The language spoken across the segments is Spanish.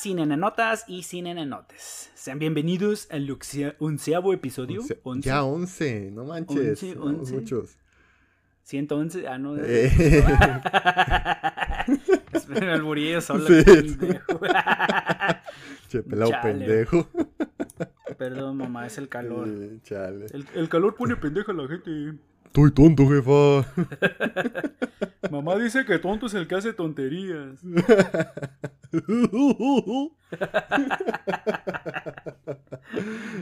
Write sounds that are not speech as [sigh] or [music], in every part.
Hola, cinenenotas y cinenenotes. Sean bienvenidos al onceavo episodio. Once- Once. Ya 11, no manches. Once, once. muchos. 111. Ah, no. Eh, [laughs] [laughs] Me albureé solo. Sí. pendejo. [laughs] che, pelado Chale. pendejo. Perdón, mamá, es el calor. Eh, chale. El, el calor pone pendeja a la gente. Estoy tonto, jefa. [laughs] Mamá dice que tonto es el que hace tonterías.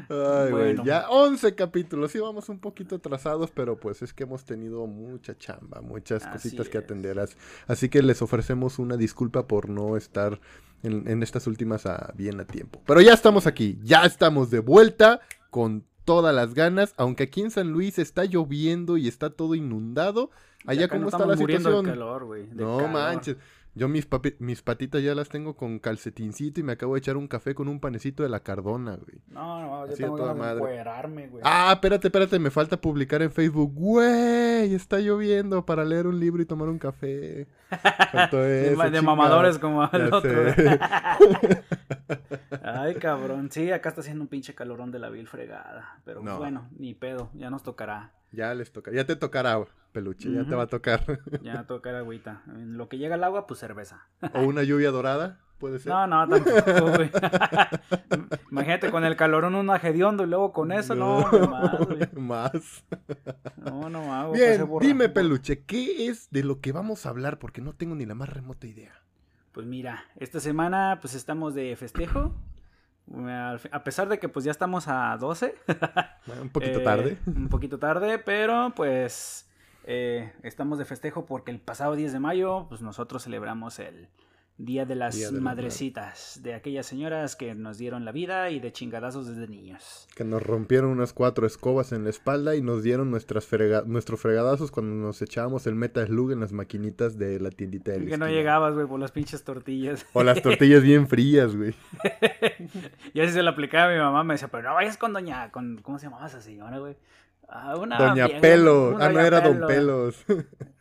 Ay. Bueno. Ya 11 capítulos. Sí, vamos un poquito atrasados, pero pues es que hemos tenido mucha chamba, muchas Así cositas que atender. as- Así que les ofrecemos una disculpa por no estar en, en estas últimas a- bien a tiempo. Pero ya estamos aquí, ya estamos de vuelta con todas las ganas. Aunque aquí en San Luis está lloviendo y está todo inundado. Allá, ¿cómo está la situación? calor, No calor. manches. Yo mis, papi- mis patitas ya las tengo con calcetincito y me acabo de echar un café con un panecito de la cardona, güey. No, no, yo Así tengo toda ganas madre. güey. Ah, espérate, espérate, me falta publicar en Facebook. Güey, está lloviendo para leer un libro y tomar un café. Faltó [laughs] eso, de mamadores como el Ya otro. [laughs] Ay, cabrón. Sí, acá está haciendo un pinche calorón de la vil fregada. Pero pues, No. bueno, ni pedo, ya nos tocará. ya les toca, ya te tocará, peluche, ya te va a tocar. [laughs] Ya tocará agüita. En lo que llega el agua, pues cerveza. o una lluvia dorada, puede ser. No, no, tampoco, güey. [laughs] Imagínate con el calorón un hediondo y luego con eso, no, no más, güey. [laughs] Más. No, no hago. Bien, dime, peluche, ¿qué es de lo que vamos a hablar? Porque no tengo ni la más remota idea. Pues mira, esta semana pues estamos de festejo. A pesar de que pues ya estamos a 12. Bueno, un poquito Eh, tarde. Un poquito tarde, pero pues eh, estamos de festejo porque el pasado 10 de mayo pues nosotros celebramos el Día de las Día de las Madrecitas, de aquellas señoras que nos dieron la vida y de chingadazos desde niños. Que nos rompieron unas cuatro escobas en la espalda y nos dieron nuestras frega- nuestros fregadazos cuando nos echábamos el Meta Slug en las maquinitas de la tiendita de la Que no llegabas, güey, por las pinches tortillas. O las [laughs] tortillas bien frías, güey. [laughs] y así se la aplicaba a mi mamá, me decía, pero no vayas con doña, con, ¿cómo se llamaba esa señora, güey? Ah, una Doña vieja, Pelo. una Ah, no era Don Pelo. Pelos.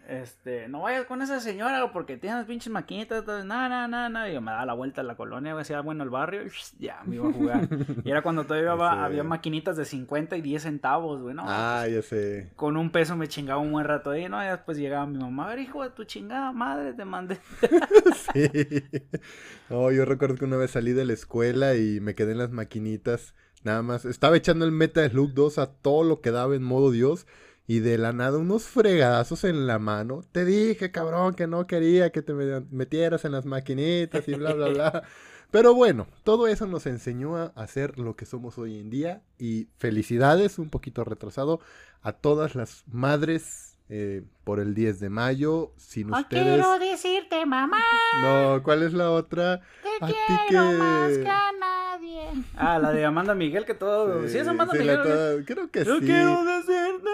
Este, no vayas con esa señora porque tiene las pinches maquinitas. No, no, no. Y yo me daba la vuelta a la colonia, güey, hacía bueno el barrio. y ya, me iba a jugar. Y era cuando todavía [laughs] había maquinitas de 50 y 10 centavos, güey, ¿no? ah, ya sé. Con un peso me chingaba un buen rato ahí, ¿no? Y después llegaba mi mamá, a ver, hijo de tu chingada madre, te mandé. [laughs] Sí. No, yo recuerdo que una vez salí de la escuela y me quedé en las maquinitas. Nada más. Estaba echando el Meta Slug 2 a todo lo que daba en modo Dios. Y de la nada unos fregadazos en la mano. Te dije, cabrón, que no quería que te me- metieras en las maquinitas y bla, bla, bla. [laughs] Pero bueno, todo eso nos enseñó a hacer lo que somos hoy en día. Y felicidades, un poquito retrasado, a todas las madres eh, por el 10 de mayo. Sin ustedes... quiero decirte, mamá, No, ¿cuál es la otra? te A ti quiero que- más que a. Ah, la de Amanda Miguel, que todo. Sí, es Amanda sí, Miguel. toda- Creo que Yo sí. quiero decirte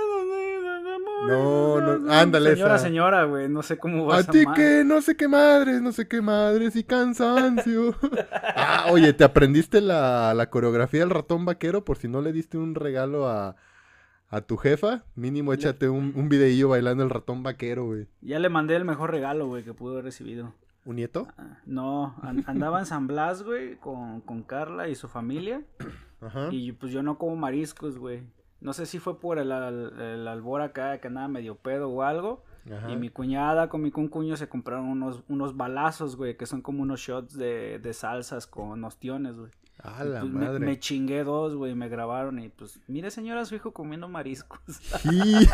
amor. No, no, ándale, Señora, esa. señora, güey, no sé cómo va A esa ti que no sé qué madres, no sé qué madres y cansancio. [laughs] ah, oye, ¿te aprendiste la, la coreografía del ratón vaquero por si no le diste un regalo a, a tu jefa? Mínimo échate un, un videillo bailando el ratón vaquero, güey. Ya le mandé el mejor regalo, güey, que pudo haber recibido. ¿Un nieto? Ah, No, an- andaba en San Blas, güey, con, con Carla y su familia. Ajá. Y pues yo no como mariscos, güey. No sé si fue por el, al- el albor acá, que andaba medio pedo o algo. Ajá. Y mi cuñada con mi concuño se compraron unos, unos balazos, güey, que son como unos shots de, de salsas con ostiones, güey. A Y, la pues, me, madre. me chingué dos, güey, me grabaron y pues, mire señora, su hijo comiendo mariscos. Sí. [laughs]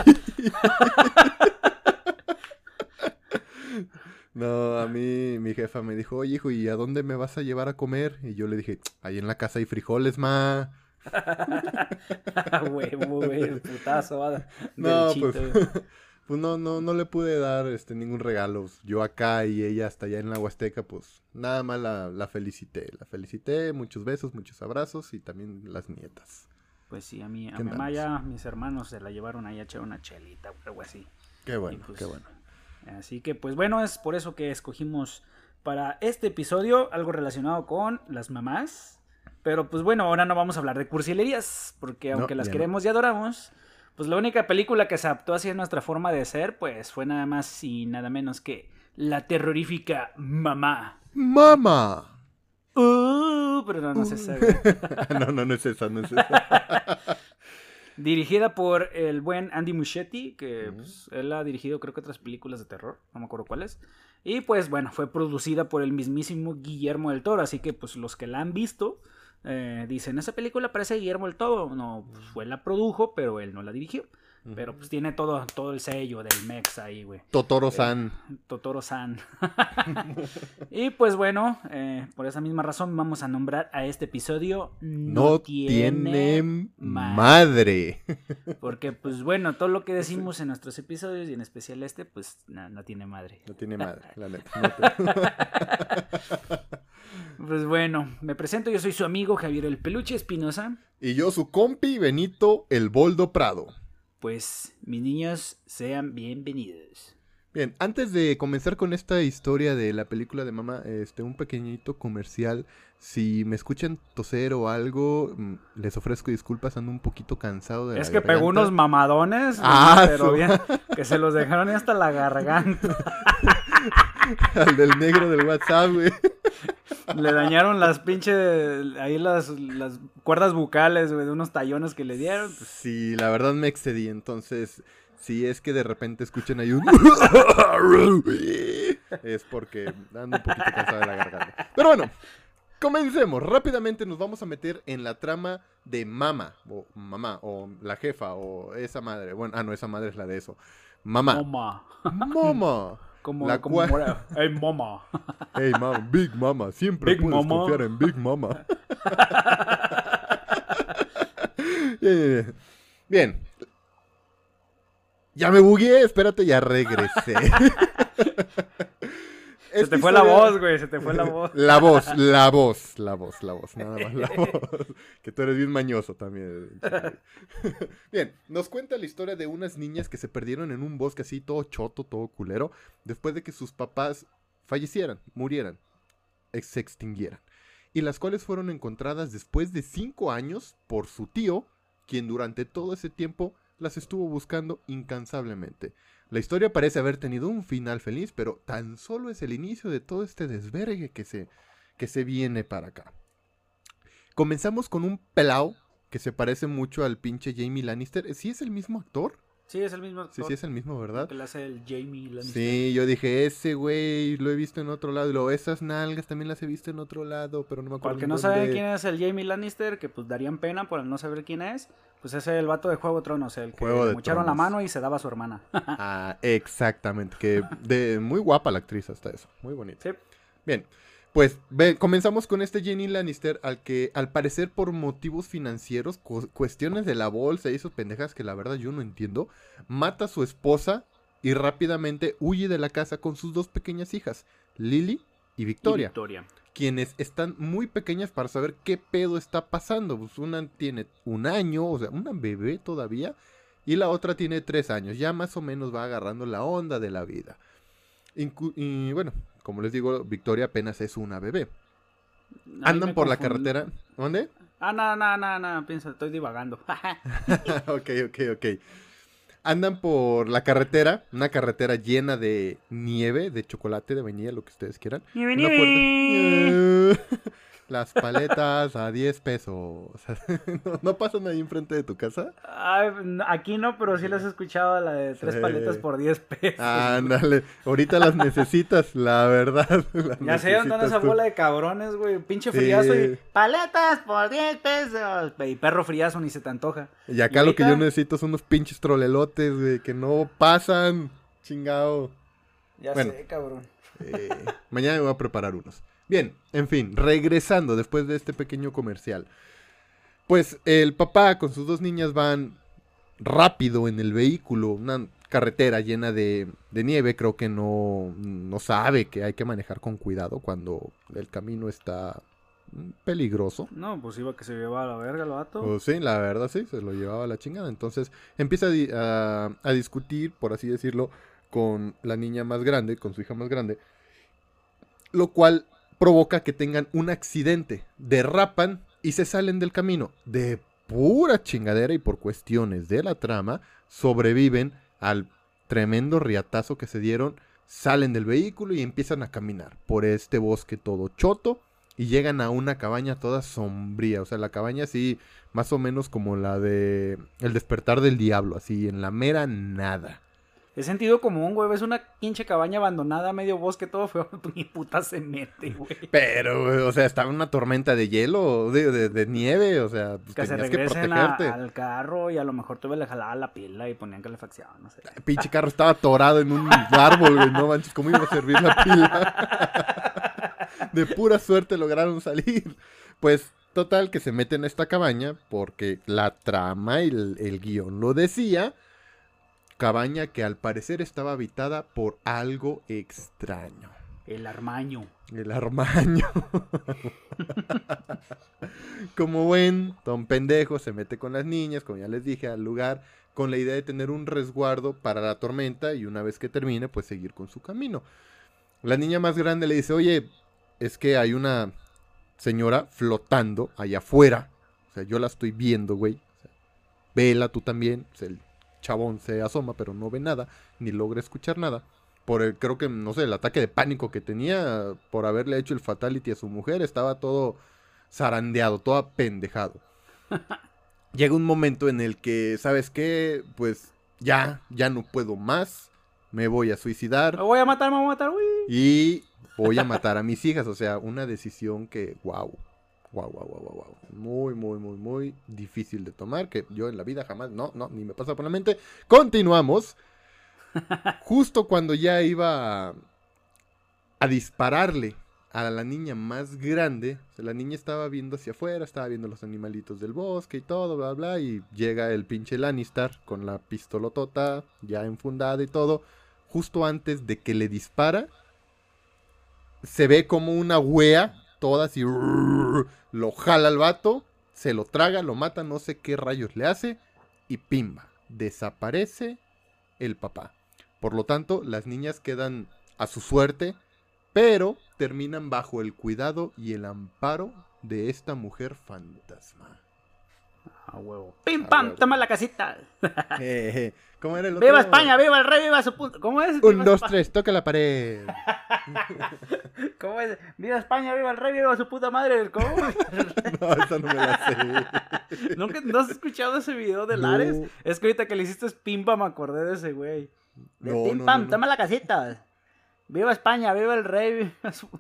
[laughs] No, a mí mi jefa me dijo, oye hijo, ¿y a dónde me vas a llevar a comer? Y yo le dije, ahí en la casa hay frijoles, ma. [laughs] Huevo, güey, el putazo. va, No, pues, güey. [laughs] pues no, no, no le pude dar este ningún regalo. Yo acá y ella hasta allá en la Huasteca, pues nada más la, la felicité. La felicité, muchos besos, muchos abrazos y también las nietas. Pues sí, a mí, a ¿Qué mi mamá ya, mis hermanos se la llevaron ahí a echar una chelita o algo así. Qué bueno, pues, qué bueno. Así que, pues bueno, es por eso que escogimos para este episodio algo relacionado con las mamás. Pero pues bueno, ahora no vamos a hablar de cursilerías, porque No, aunque las no. queremos y adoramos, pues la única película que se adaptó hacia nuestra forma de ser, pues fue nada más y nada menos que la terrorífica Mamá. ¡Mamá! Uh, pero no, no es esa, [laughs] no, no, no es esa, no es esa. [laughs] Dirigida por el buen Andy Muschietti, que pues, él ha dirigido creo que otras películas de terror, no me acuerdo cuáles. Y pues bueno, fue producida por el mismísimo Guillermo del Toro, así que pues los que la han visto eh, dicen, esa película parece Guillermo del Toro. No, pues, fue la produjo, pero él no la dirigió. Pero pues tiene todo, todo el sello del Mex ahí, güey. Totoro-san. Totoro-san. [laughs] y pues bueno, eh, por esa misma razón vamos a nombrar a este episodio No, tiene madre. [laughs] Porque pues bueno, todo lo que decimos en nuestros episodios y en especial este, pues no, no tiene madre. No tiene madre, la neta. no [laughs] te- Pues bueno, me presento, yo soy su amigo Javier el Peluche Espinosa. y yo, su compi Benito, el Boldo Prado. Pues mis niños sean bienvenidos. Bien, antes de comenzar con esta historia de la película de mamá, este, un pequeñito comercial. Si me escuchan toser o algo, mm, les ofrezco disculpas, ando un poquito cansado de Es la que pegó unos mamadones, Ah, pero bien, que se los dejaron hasta la garganta. [laughs] Al del negro del WhatsApp, güey. Le dañaron las pinches, ahí las, las cuerdas bucales, güey, de unos tallones que le dieron. Sí, la verdad me excedí, entonces si es que de repente escuchan ahí un... es porque ando un poquito cansado de la garganta. Pero bueno, comencemos. Rápidamente nos vamos a meter en la trama de Mama, o mamá, o la jefa, o esa madre. Bueno, ah, no, esa madre es la de eso. Mamá. Mama. Mama. Como, La como cual- mora- Ey, mama. Hey, mama, [laughs] Big Mama. Siempre Big puedes Mama. confiar en Big Mama. [laughs] Bien, bien, bien. Bien. Ya me bugué, espérate, ya regresé. [laughs] Se te fue la voz, güey, se te fue la [laughs] voz. La voz, la voz, la voz, la voz, nada más la [laughs] voz. Que tú eres bien mañoso también. [laughs] Bien, nos cuenta la historia de unas niñas que se perdieron en un bosque así, todo choto, todo culero, después de que sus papás fallecieran, murieran, ex- se extinguieran. Y las cuales fueron encontradas después de cinco años por su tío, quien durante todo ese tiempo las estuvo buscando incansablemente. La historia parece haber tenido un final feliz, pero tan solo es el inicio de todo este desvergue que se, que se viene para acá. Comenzamos con un pelao que se parece mucho al pinche Jamie Lannister. ¿Sí es el mismo actor? Sí, es el mismo Sí, actor sí es el mismo, ¿verdad? que le hace el Jamie Lannister. Sí, yo dije, ese güey lo he visto en otro lado. Y luego, esas nalgas también las he visto en otro lado, pero no me acuerdo. el que en no dónde. saben quién es el Jamie Lannister, que pues darían pena por no saber quién es, pues es el vato de Juego de Tronos, el que le de mocharon la mano y se daba a su hermana. [laughs] Ah, exactamente. Que de muy guapa la actriz hasta eso. Muy bonita. sí. Bien, pues ve- comenzamos con este Jenny Lannister al que al parecer por motivos financieros, cu- cuestiones de la bolsa y esas pendejas que la verdad yo no entiendo, mata a su esposa y rápidamente huye de la casa con sus dos pequeñas hijas, Lily y Y Victoria, Victoria. quienes están muy pequeñas para saber qué pedo está pasando. Pues una tiene un año, o sea, una bebé todavía, y la otra tiene tres años. Ya más o menos va agarrando la onda de la vida. Incu- y bueno, como les digo, Victoria apenas es una bebé. Ahí Andan por la carretera. ¿Dónde? Ah, no, no, no, no, piensa, estoy divagando. [laughs] [laughs] ok, ok, ok. Andan por la carretera, una carretera llena de nieve, de chocolate, de vainilla, lo que ustedes quieran. Nieve, Una nieve. puerta- [laughs] Las paletas a 10 pesos. [laughs] ¿No, no pasan ahí enfrente de tu casa? Ay, aquí no, pero sí las he escuchado, la de tres Sí. paletas por 10 pesos. Ándale, ahorita las [laughs] necesitas, la verdad. [laughs] las ya sé dónde esa bola de cabrones, güey. Pinche Sí. friazo y paletas por 10 pesos. Y perro friazo ni se te antoja. Y acá ¿Y lo que yo necesito son unos pinches trolelotes, güey, que no pasan. Chingado. Ya Bueno. sé, cabrón. Eh, mañana me voy a preparar unos. Bien, en fin, regresando después de este pequeño comercial. Pues el papá con sus dos niñas van rápido en el vehículo, una carretera llena de, de nieve, creo que no, no sabe que hay que manejar con cuidado cuando el camino está peligroso. No, pues iba que se llevaba a la verga el vato. Pues sí, la verdad sí, se lo llevaba a la chingada. Entonces empieza a, di- a- a discutir, por así decirlo, con la niña más grande, con su hija más grande. Lo cual provoca que tengan un accidente. Derrapan y se salen del camino. De pura chingadera y por cuestiones de la trama, sobreviven al tremendo riatazo que se dieron. Salen del vehículo y empiezan a caminar por este bosque todo choto. y llegan a una cabaña toda sombría. O sea, la cabaña así, más o menos como la de El despertar del diablo, así, en la mera nada. Es sentido común, güey. Ves una pinche cabaña abandonada, medio bosque, todo feo. [laughs] Ni puta se mete, güey. Pero, güey, o sea, estaba una tormenta de hielo, de, de- de nieve, o sea, pues Que se tenías que regresen a- protegerte. al carro y a lo mejor tuve le jalaba la pila y ponían calefacción, no sé. El pinche carro estaba atorado en un árbol, güey, no manches, ¿cómo iba a servir la pila? [laughs] De pura suerte lograron salir. Pues, total, que se meten a esta cabaña porque la trama y el, el guion lo decía. Cabaña que al parecer estaba habitada por algo extraño. El armaño. El armaño. [laughs] como buen don pendejo, se mete con las niñas, como ya les dije, al lugar, con la idea de tener un resguardo para la tormenta y una vez que termine, pues seguir con su camino. La niña más grande le dice, oye, es que hay una señora flotando allá afuera. O sea, yo la estoy viendo, güey. O sea, vela tú también. O sea, el chabón se asoma, pero no ve nada, ni logra escuchar nada por el, creo que, no sé, el ataque de pánico que tenía por haberle hecho el fatality a su mujer, estaba todo zarandeado, todo apendejado. [laughs] Llega un momento en el que, ¿sabes qué? Pues ya, ya no puedo más, me voy a suicidar Me voy a matar, me voy a matar, uy. y voy a matar a mis hijas, o sea, una decisión que, wow. Wow, wow, wow, wow, wow. Muy, muy, muy, muy difícil de tomar. Que yo en la vida jamás, no, no, ni me pasa por la mente. Continuamos. [laughs] Justo cuando ya iba a, a dispararle a la niña más grande, o sea, la niña estaba viendo hacia afuera, estaba viendo los animalitos del bosque y todo, bla, bla, y llega el pinche Lannister con la pistolotota ya enfundada y todo. Justo antes de que le dispara, se ve como una wea, toda así, lo jala al vato, se lo traga, lo mata, no sé qué rayos le hace, y pimba, desaparece el papá. Por lo tanto, las niñas quedan a su suerte, pero terminan bajo el cuidado y el amparo de esta mujer fantasma. A huevo. Pim, pam, huevo. toma la casita. Jeje. [laughs] [laughs] ¿Cómo era el otro? ¡Viva España, viva el rey, viva su puta! ¿Cómo es? Un, dos, Espa- tres, toca la pared. [laughs] ¿Cómo es? ¡Viva España, viva el rey, viva su puta madre! ¿Cómo? No, esa no me la sé. ¿Nunca no has escuchado ese video de No. Lares? Es que ahorita que le hiciste pimpa me acordé de ese güey. De No, pim no, pam, no, no. toma la casita. ¡Viva España, viva el rey! Viva su... viva-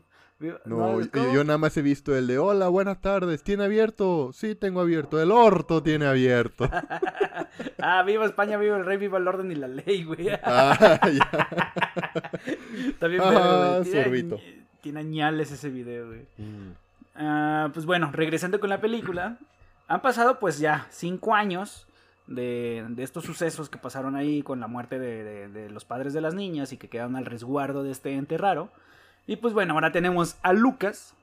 No, yo, nada más he visto el de hola, buenas tardes, ¿tiene abierto? Sí, tengo abierto. El orto tiene abierto. [laughs] Ah, viva España, viva el rey, viva el orden y la ley, güey. [laughs] Ah, ya. [laughs] También Ah, tiene, sorbito. añ- tiene añales ese video, güey. Mm. Ah, pues bueno, regresando con la película, han pasado pues ya cinco años de, de estos sucesos que pasaron ahí con la muerte de, de- de los padres de las niñas y que quedaron al resguardo de este ente raro. Y pues bueno, ahora tenemos a Lucas,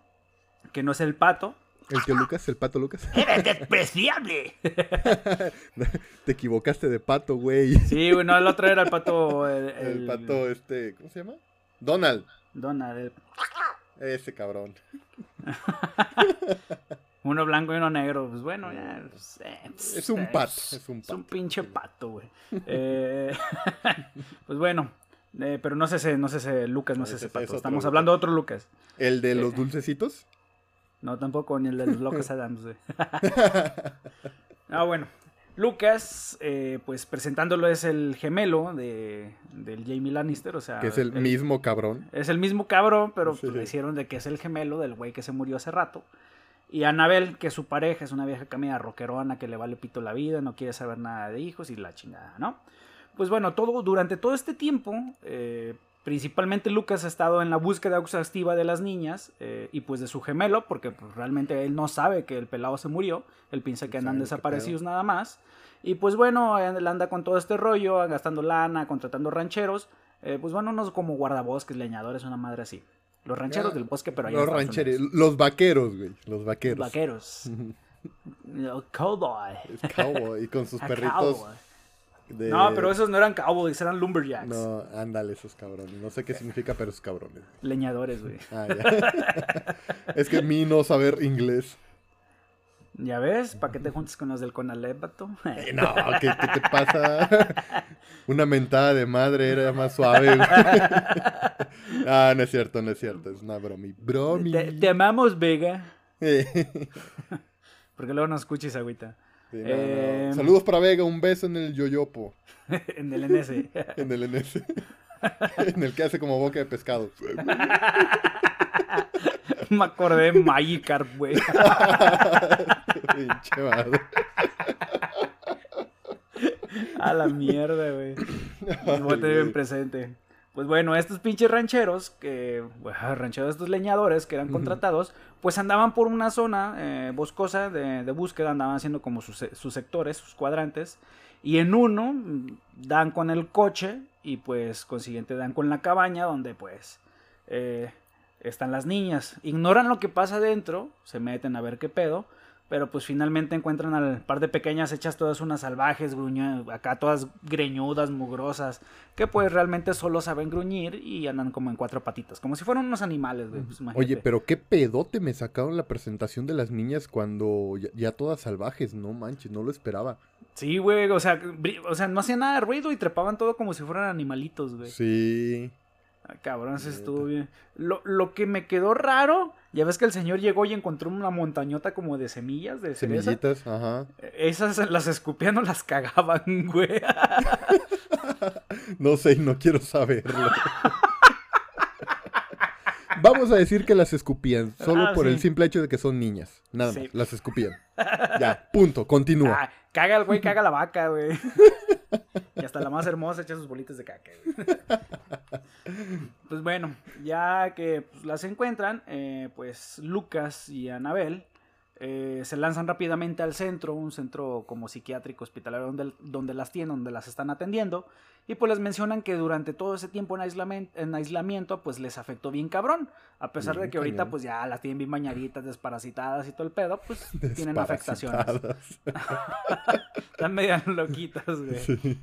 que no es el pato. El tío Lucas, el pato Lucas. [laughs] ¡Eres despreciable! [laughs] Te equivocaste de pato, güey. Sí, bueno, el otro era el pato. El, [laughs] El, el- pato, este, ¿cómo se llama? Donald. Donald, el- Ese cabrón. uno blanco y uno negro. Pues bueno, ya. pues, eh, pues, Es un pato, es un Es un pato. pinche pato, güey. Eh, pues bueno, eh, pero no sé ese, no sé ese Lucas, no No, sé ese ese pato. es otro Estamos Lucas. hablando de otro Lucas. El de los Eh. dulcecitos. No, tampoco, ni el de los locos [laughs] Adams, güey. [laughs] Ah, bueno. Lucas, eh, pues presentándolo es el gemelo de, del Jamie Lannister, o sea... que es el mismo cabrón. Es el mismo cabrón, pero Sí. pues, le hicieron de que es el gemelo del güey que se murió hace rato. Y Anabel, que es su pareja, es una vieja camina rockerona que le vale pito la vida, no quiere saber nada de hijos y la chingada, ¿no? Pues bueno, todo, durante todo este tiempo, eh, principalmente Lucas ha estado en la búsqueda exhaustiva de las niñas eh, y pues de su gemelo, porque pues, realmente él no sabe que el pelado se murió, él piensa que No andan desaparecidos nada más. Y pues bueno, él anda con todo este rollo, gastando lana, contratando rancheros. eh, pues bueno, unos como guardabosques, leñadores, una madre así. Los rancheros Ah, del bosque, pero allá los rancheros, los vaqueros, güey. Los vaqueros. Vaqueros. [laughs] El cowboy. Es cowboy, y con sus [laughs] perritos. cowboy. De- No, pero esos no eran cowboys, eran lumberjacks. No, ándale, esos cabrones. No sé qué significa, pero esos cabrones. Leñadores, güey. Ah, ya. [laughs] es que mi no saber inglés. Ya ves, ¿para qué te juntas con los del Conalep, vato? Eh, no, ¿qué, qué te pasa? [laughs] Una mentada de madre era más suave. [laughs] ah, no es cierto, no es cierto. Es una bromi. Bromi. Te, te amamos, Vega. Eh, Porque luego no escuches agüita. Sí, no, no. Eh, Saludos para Vega, un beso en el yoyopo. [laughs] en el NS. [laughs] En el NS. [laughs] en el que hace como boca de pescado. Me acordé de Magikarp, güey. Pinche madre. A la mierda, güey. Voy a tener güey. en presente. Pues bueno, estos pinches rancheros, que, bueno, [laughs] rancheros, estos leñadores que eran contratados, pues andaban por una zona eh, boscosa de, de búsqueda, andaban haciendo como sus, se- sus sectores, sus cuadrantes, y en uno mm, dan con el coche y pues consiguiente dan con la cabaña donde pues eh, están las niñas. Ignoran lo que pasa adentro, se meten a ver qué pedo, pero pues finalmente encuentran al par de pequeñas hechas todas unas salvajes, gruña- acá todas greñudas, mugrosas, que pues realmente solo saben gruñir y andan como en cuatro patitas, como si fueran unos animales, güey. pues, Oye, pero qué pedote me sacaron la presentación de las niñas cuando ya, ya todas salvajes. No manches, no lo esperaba. Sí, güey, o sea, o sea, no hacían nada de ruido y trepaban todo como si fueran animalitos, güey. Sí. Ah, cabrón, Neta. estuvo bien. Lo, lo que me quedó raro, ya ves que el señor llegó y encontró una montañota como de semillas, de cereza. Semillitas, ajá. Esas las escupían o las cagaban, [laughs] güey. No sé y no quiero saberlo. Vamos a decir que las escupían, solo Ah, por el simple hecho de que son niñas. Nada Sí. más, las escupían. Ya, punto, continúa. Ah, caga el güey, caga la vaca, güey. [laughs] Y hasta la más hermosa echa sus bolitas de caca. Pues bueno, ya que pues, las encuentran, eh, pues Lucas y Anabel eh, se lanzan rápidamente al centro, un centro como psiquiátrico hospitalario donde, donde las tienen, donde las están atendiendo. Y pues les mencionan que durante todo ese tiempo en aislamiento, en aislamiento pues les afectó bien cabrón. A pesar de que ahorita pues ya las tienen bien bañaditas, desparasitadas y todo el pedo, pues tienen afectaciones. [laughs] Están medio loquitas, güey. Sí.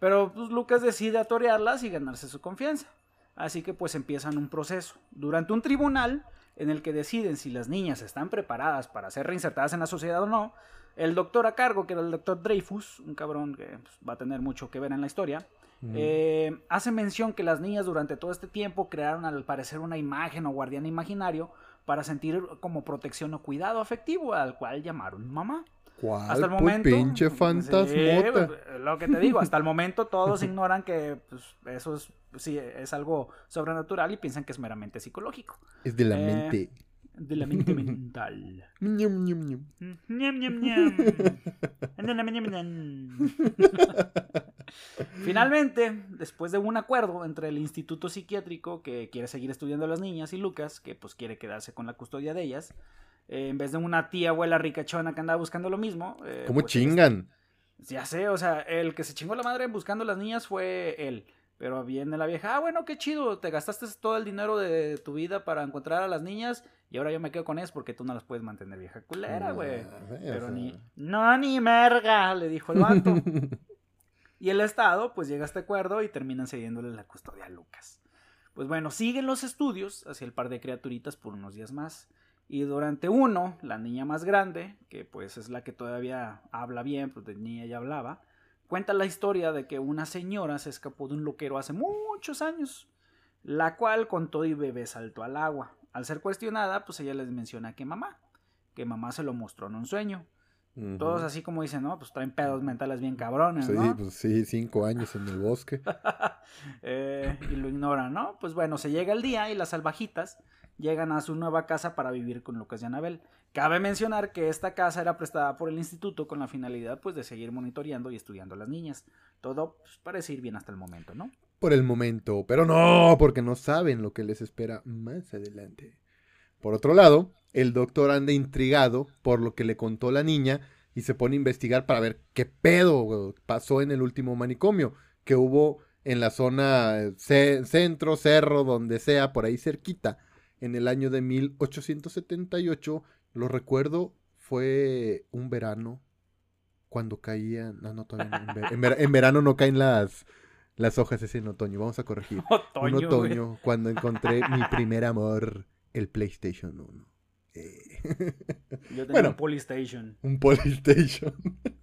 Pero pues Lucas decide atorearlas y ganarse su confianza. Así que pues empiezan un proceso. Durante un tribunal en el que deciden si las niñas están preparadas para ser reinsertadas en la sociedad o no, el doctor a cargo, que era el doctor Dreyfus, un cabrón que pues, va a tener mucho que ver en la historia, Mm. eh, hace mención que las niñas durante todo este tiempo crearon al parecer una imagen o guardián imaginario para sentir como protección o cuidado afectivo al cual llamaron mamá. ¿Cuál? Hasta el pues, momento. pinche Sí, fantasmota. pues, lo que te digo, hasta el [laughs] momento todos ignoran que pues, eso es, sí, es algo sobrenatural y piensan que es meramente psicológico. es de la Eh, mente. De la mente mental. [laughs] Ñam, ñam, ñam. Ñam, ñam, ñam. [laughs] Ñam. Finalmente, después de un acuerdo entre el instituto psiquiátrico que quiere seguir estudiando a las niñas y Lucas, que pues quiere quedarse con la custodia de ellas, eh, en vez de una tía abuela ricachona que andaba buscando lo mismo. eh, ¿Cómo pues, chingan? ya sé, o sea, el que se chingó la madre buscando las niñas fue él. Pero viene la vieja, ah, bueno, qué chido, te gastaste todo el dinero de tu vida para encontrar a las niñas y ahora yo me quedo con ellas porque tú no las puedes mantener, vieja culera, güey. Ah, o Pero sea. ni, no, ni merga, le dijo el vato. [laughs] y el Estado, pues llega a este acuerdo y terminan cediéndole la custodia a Lucas. Pues bueno, siguen los estudios hacia el par de criaturitas por unos días más. Y durante uno, la niña más grande, que pues es la que todavía habla bien, pues de niña ya hablaba, cuenta la historia de que una señora se escapó de un loquero hace muchos años, la cual con todo y bebé saltó al agua. Al ser cuestionada, pues ella les menciona que mamá, que mamá se lo mostró en un sueño. Todos así como dicen, no, pues traen pedos mentales bien cabrones, Sí, ¿no? pues sí, cinco años en el bosque. [laughs] Eh, y lo ignoran, ¿no? Pues bueno, se llega el día y las salvajitas llegan a su nueva casa para vivir con Lucas y Anabel. Cabe mencionar que esta casa era prestada por el instituto con la finalidad pues de seguir monitoreando y estudiando a las niñas. Todo pues, parece ir bien hasta el momento, ¿no? Por el momento, pero no, porque no saben lo que les espera más adelante. Por otro lado, el doctor anda intrigado por lo que le contó la niña y se pone a investigar para ver qué pedo pasó en el último manicomio que hubo en la zona eh, ce- centro, cerro, donde sea, por ahí cerquita, en el año de 1878. Lo recuerdo, fue un verano cuando caían, no, no, todavía no, en, ver- en ver- en verano no caen las, las hojas, es en otoño, vamos a corregir. [laughs] Otoño, un güey. otoño, cuando encontré mi primer amor, el PlayStation 1. Eh, [laughs] Yo tenía Bueno. un Polystation. un Polystation.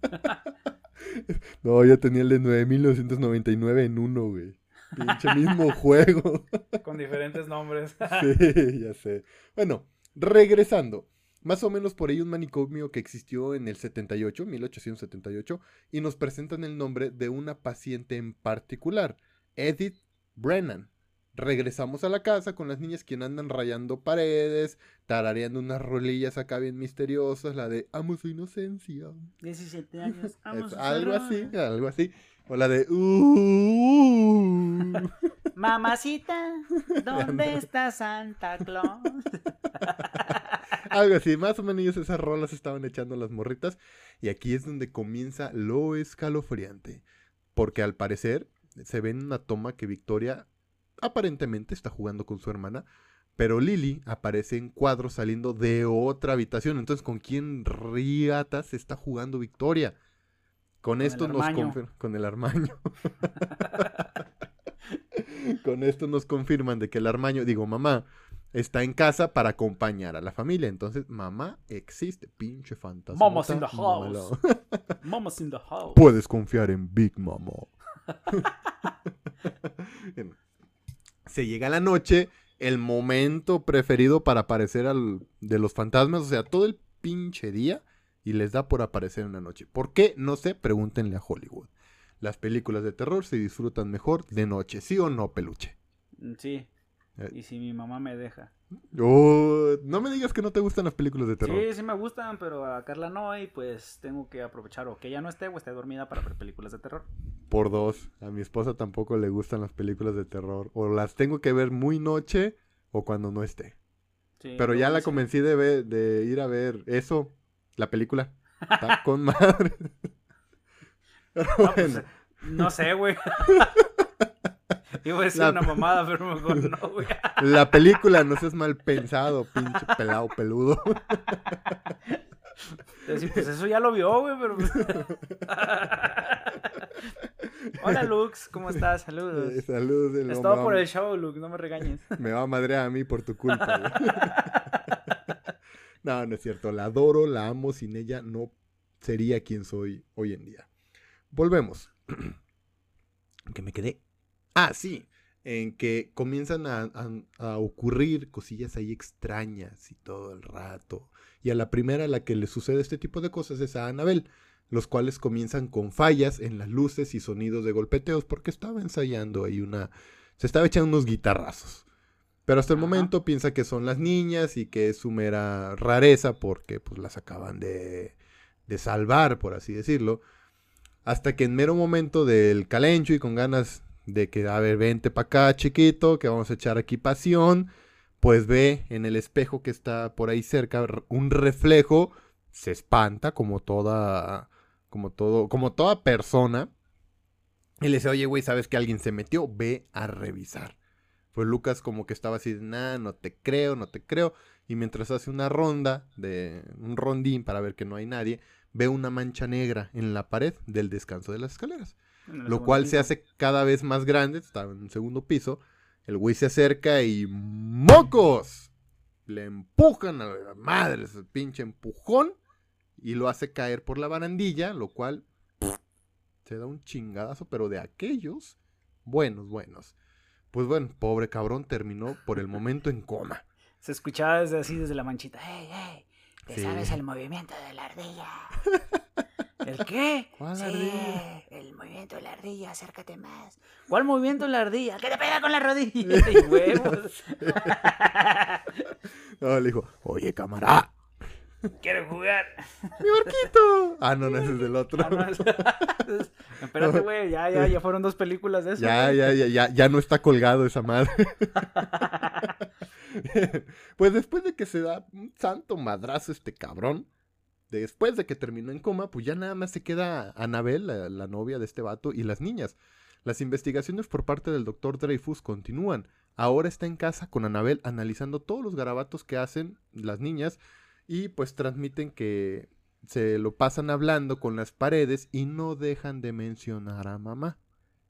[laughs] no, yo tenía el de 9999 en uno, güey. Pinche mismo [laughs] juego. Con diferentes nombres. Sí, ya sé. Bueno, regresando. Más o menos por ahí un manicomio que existió en el 78, 1878, y nos presentan el nombre de una paciente en particular, Edith Brennan. Regresamos a la casa con las niñas quien andan rayando paredes, tarareando unas rolillas acá bien misteriosas, la de Amo su inocencia. 17 [laughs] años. Es algo así, algo así. O la de "Uh". [laughs] Mamacita, [laughs] ¿dónde está Santa Claus? Algo así, más o menos esas rolas estaban echando las morritas. Y aquí es donde comienza lo escalofriante. Porque al parecer se ve en una toma que Victoria aparentemente está jugando con su hermana. Pero Lily aparece en cuadro saliendo de otra habitación. Entonces, ¿con quién riatas está jugando Victoria? Con, el esto nos confirman. Con el armaño. [laughs] con esto nos confirman de que el armaño, digo, mamá, está en casa para acompañar a la familia. Entonces, mamá existe, pinche fantasma. Mama's in the house. [laughs] Mama's in the house. Puedes confiar en Big Mama. [laughs] Se llega la noche, el momento preferido para aparecer al, de los fantasmas, o sea, todo el pinche día y les da por aparecer en la noche. ¿Por qué? No sé, pregúntenle a Hollywood. Las películas de terror se disfrutan mejor de noche, ¿sí o no, peluche? Sí. Eh. Y si mi mamá me deja. Oh, no me digas que no te gustan las películas de terror. Sí, sí me gustan, pero a Carla no, y pues tengo que aprovechar o que ella no esté o esté dormida para ver películas de terror. Por dos. A mi esposa tampoco le gustan las películas de terror. O las tengo que ver muy noche o cuando no esté. Sí, Pero ya la convencí de, ver- de ir a ver eso, la película. Está [laughs] con madre. Pero "Ah, pues, no sé, güey. [laughs] Iba a decir La- una mamada, pero mejor no, güey. [laughs] la película no seas mal pensado, pinche pelado peludo. Pues eso ya lo vio, güey, pero. [laughs] Hola, Lux, ¿cómo estás? Saludos. Eh, Saludos. el Es todo por el show, Lux, no me regañes. [laughs] Me va a madrear a mí por tu culpa. güey. no, no es cierto. La adoro, la amo. Sin ella no sería quien soy hoy en día. Volvemos. [clears throat] ¿En qué me quedé? Ah, sí. En que comienzan a, a- a ocurrir cosillas ahí extrañas y todo el rato. Y a la primera a la que le sucede este tipo de cosas es a Anabel, los cuales comienzan con fallas en las luces y sonidos de golpeteos porque estaba ensayando ahí una... Se estaba echando unos guitarrazos. Pero hasta el Ajá. momento piensa que son las niñas y que es su mera rareza porque pues las acaban de, de salvar, por así decirlo. Hasta que en mero momento del calencho y con ganas de que, a ver, vente para acá, chiquito, que vamos a echar aquí pasión, pues ve en el espejo que está por ahí cerca un reflejo, se espanta como toda, como todo, como toda persona. Y le dice, oye, güey, ¿sabes que alguien se metió? Ve a revisar. Pues Lucas como que estaba así, nah, no te creo, no te creo. Y mientras hace una ronda, de un rondín para ver que no hay nadie, ve una mancha negra en la pared del descanso de las escaleras. Lo cual se hace cada vez más grande, está en un segundo piso. El güey se acerca y ¡mocos! Le empujan a la madre ese pinche empujón y lo hace caer por la barandilla, lo cual se da un chingadazo, pero de aquellos buenos, buenos. Pues bueno, pobre cabrón terminó por el momento en coma. Se escuchaba desde así, desde la manchita. ¡Ey, ey! ¿Te Sí. sabes el movimiento de la ardilla? [laughs] ¿El qué? ¿Cuál Sí, ardilla? el movimiento de la ardilla, acércate más. ¿Cuál movimiento de la ardilla? ¡Que te pega con la rodilla! [laughs] ¡Y huevos! [laughs] No, le dijo, oye, camarada, ¡Quiero jugar! mi barquito. Ah, no, no, ese es del otro. Ah, no, es- [laughs] Espérate, güey, ya, ya, ya fueron dos películas de eso. Ya, ya, ya, ya, ya no está colgado esa madre. pues después de que se da un santo madrazo este cabrón, después de que terminó en coma, pues ya nada más se queda Anabel, la, la novia de este vato, y las niñas. Las investigaciones por parte del doctor Dreyfus continúan. Ahora está en casa con Anabel analizando todos los garabatos que hacen las niñas y pues transmiten que se lo pasan hablando con las paredes y no dejan de mencionar a mamá.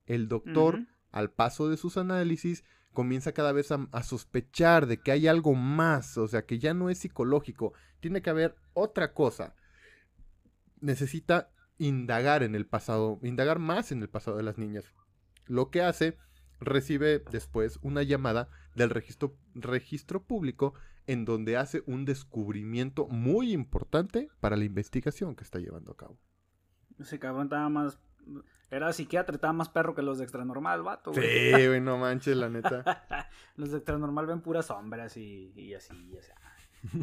El doctor al paso de sus análisis, comienza cada vez a, sospechar de que hay algo más, o sea, que ya no es psicológico, tiene que haber otra cosa. Necesita indagar en el pasado, indagar más en el pasado de las niñas. Lo que hace, recibe después una llamada del registro, registro público en donde hace un descubrimiento muy importante para la investigación que está llevando a cabo. Ese cabrón estaba más. Era psiquiatra, estaba más perro que los de extra normal, vato. güey. Sí, güey, no manches, la neta. [laughs] los de extra normal ven puras sombras y, y así, y así.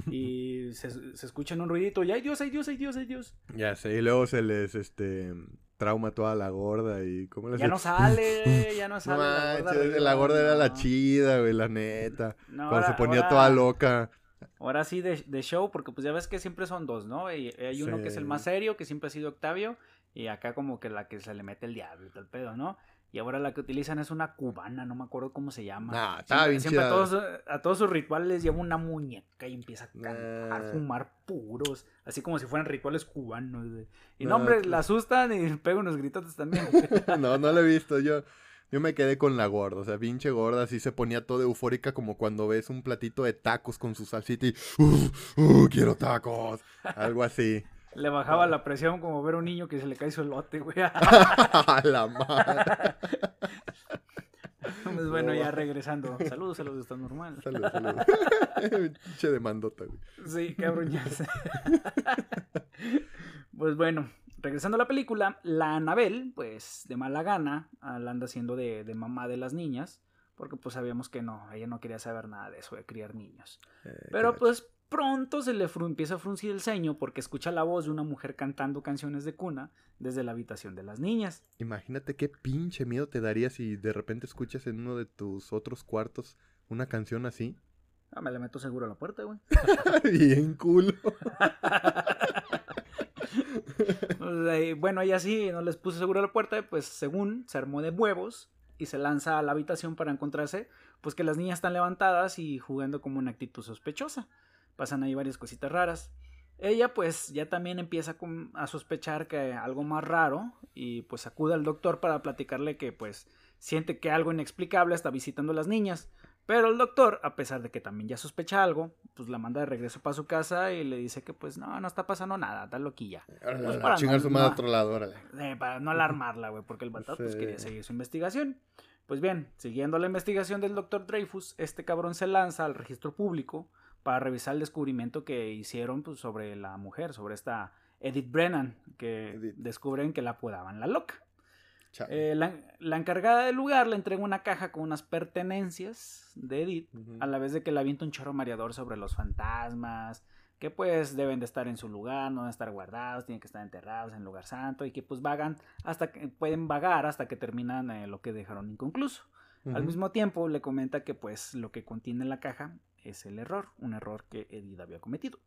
Y se, se escuchan un ruidito y ¡ay Dios, ay Dios, ay Dios, ay Dios! Ya sé, y luego se les, este, trauma toda la gorda y cómo les... Ya no sale, [laughs] ya no No sale. la gorda manches, la gorda era la chida, güey, la neta. No, Cuando se ponía ahora- toda loca. Ahora sí de, de show, porque pues ya ves que siempre son dos, ¿no? Y hay uno que es el más serio, que siempre ha sido Octavio, y acá como que la que se le mete el diablo y tal pedo, ¿no? Y ahora la que utilizan es una cubana, no me acuerdo cómo se llama. Nah, siempre, bien siempre a, todos, a todos sus rituales les lleva una muñeca y empieza a cantar, Nah. fumar puros, así como si fueran rituales cubanos. güey. Y no, Nah, hombre, pues- la asustan y [laughs] pega unos gritotes también. [laughs] no, no lo he visto. Yo, yo me quedé con la gorda. O sea, pinche gorda, así se ponía toda eufórica como cuando ves un platito de tacos con su salsita y. "Uh, uh, quiero tacos! Algo así. Le bajaba la presión como ver a un niño que se le cae su elote, güey. [laughs] A la madre. Pues bueno, No, ya regresando. Saludos a los de Está Normal. Salud, salud. [laughs] pinche de mandota, güey. Sí, sé. Pues bueno, regresando a la película, la Anabel, pues de mala gana, ah, la anda haciendo de, de mamá de las niñas, porque pues sabíamos que no, ella no quería saber nada de eso, de criar niños. Eh, Pero pues pronto se le empieza a fruncir el ceño porque escucha la voz de una mujer cantando canciones de cuna desde la habitación de las niñas. Imagínate qué pinche miedo te daría si de repente escuchas en uno de tus otros cuartos una canción así. Ah, me la meto seguro a la puerta, güey. [laughs] Bien culo. [laughs] Y bueno, ella sí, no les puso seguro a la puerta, pues según se armó de huevos y se lanza a la habitación para encontrarse, pues que las niñas están levantadas y jugando como una actitud sospechosa. Pasan ahí varias cositas raras. Ella pues ya también empieza a sospechar que algo más raro y pues acude al doctor para platicarle que pues siente que algo inexplicable está visitando a las niñas. Pero el doctor, a pesar de que también ya sospecha algo, pues la manda de regreso para su casa y le dice que pues no, no está pasando nada, está loquilla. Pues para chingar no- su madre no- otro lado. Eh, para no alarmarla, güey, porque el batata pues, Sí. quería seguir su investigación. Pues bien, siguiendo la investigación del doctor Dreyfus, este cabrón se lanza al registro público para revisar el descubrimiento que hicieron pues, sobre la mujer, sobre esta Edith Brennan, que Edith. descubren que la apodaban la loca. Eh, la, la encargada del lugar le entrega una caja con unas pertenencias de Edith, a la vez de que le avienta un chorro mareador sobre los fantasmas, que pues deben de estar en su lugar, no deben estar guardados, tienen que estar enterrados en lugar santo y que pues vagan hasta que pueden vagar hasta que terminan eh, lo que dejaron inconcluso. Al mismo tiempo le comenta que pues lo que contiene la caja es el error, un error que Edith había cometido.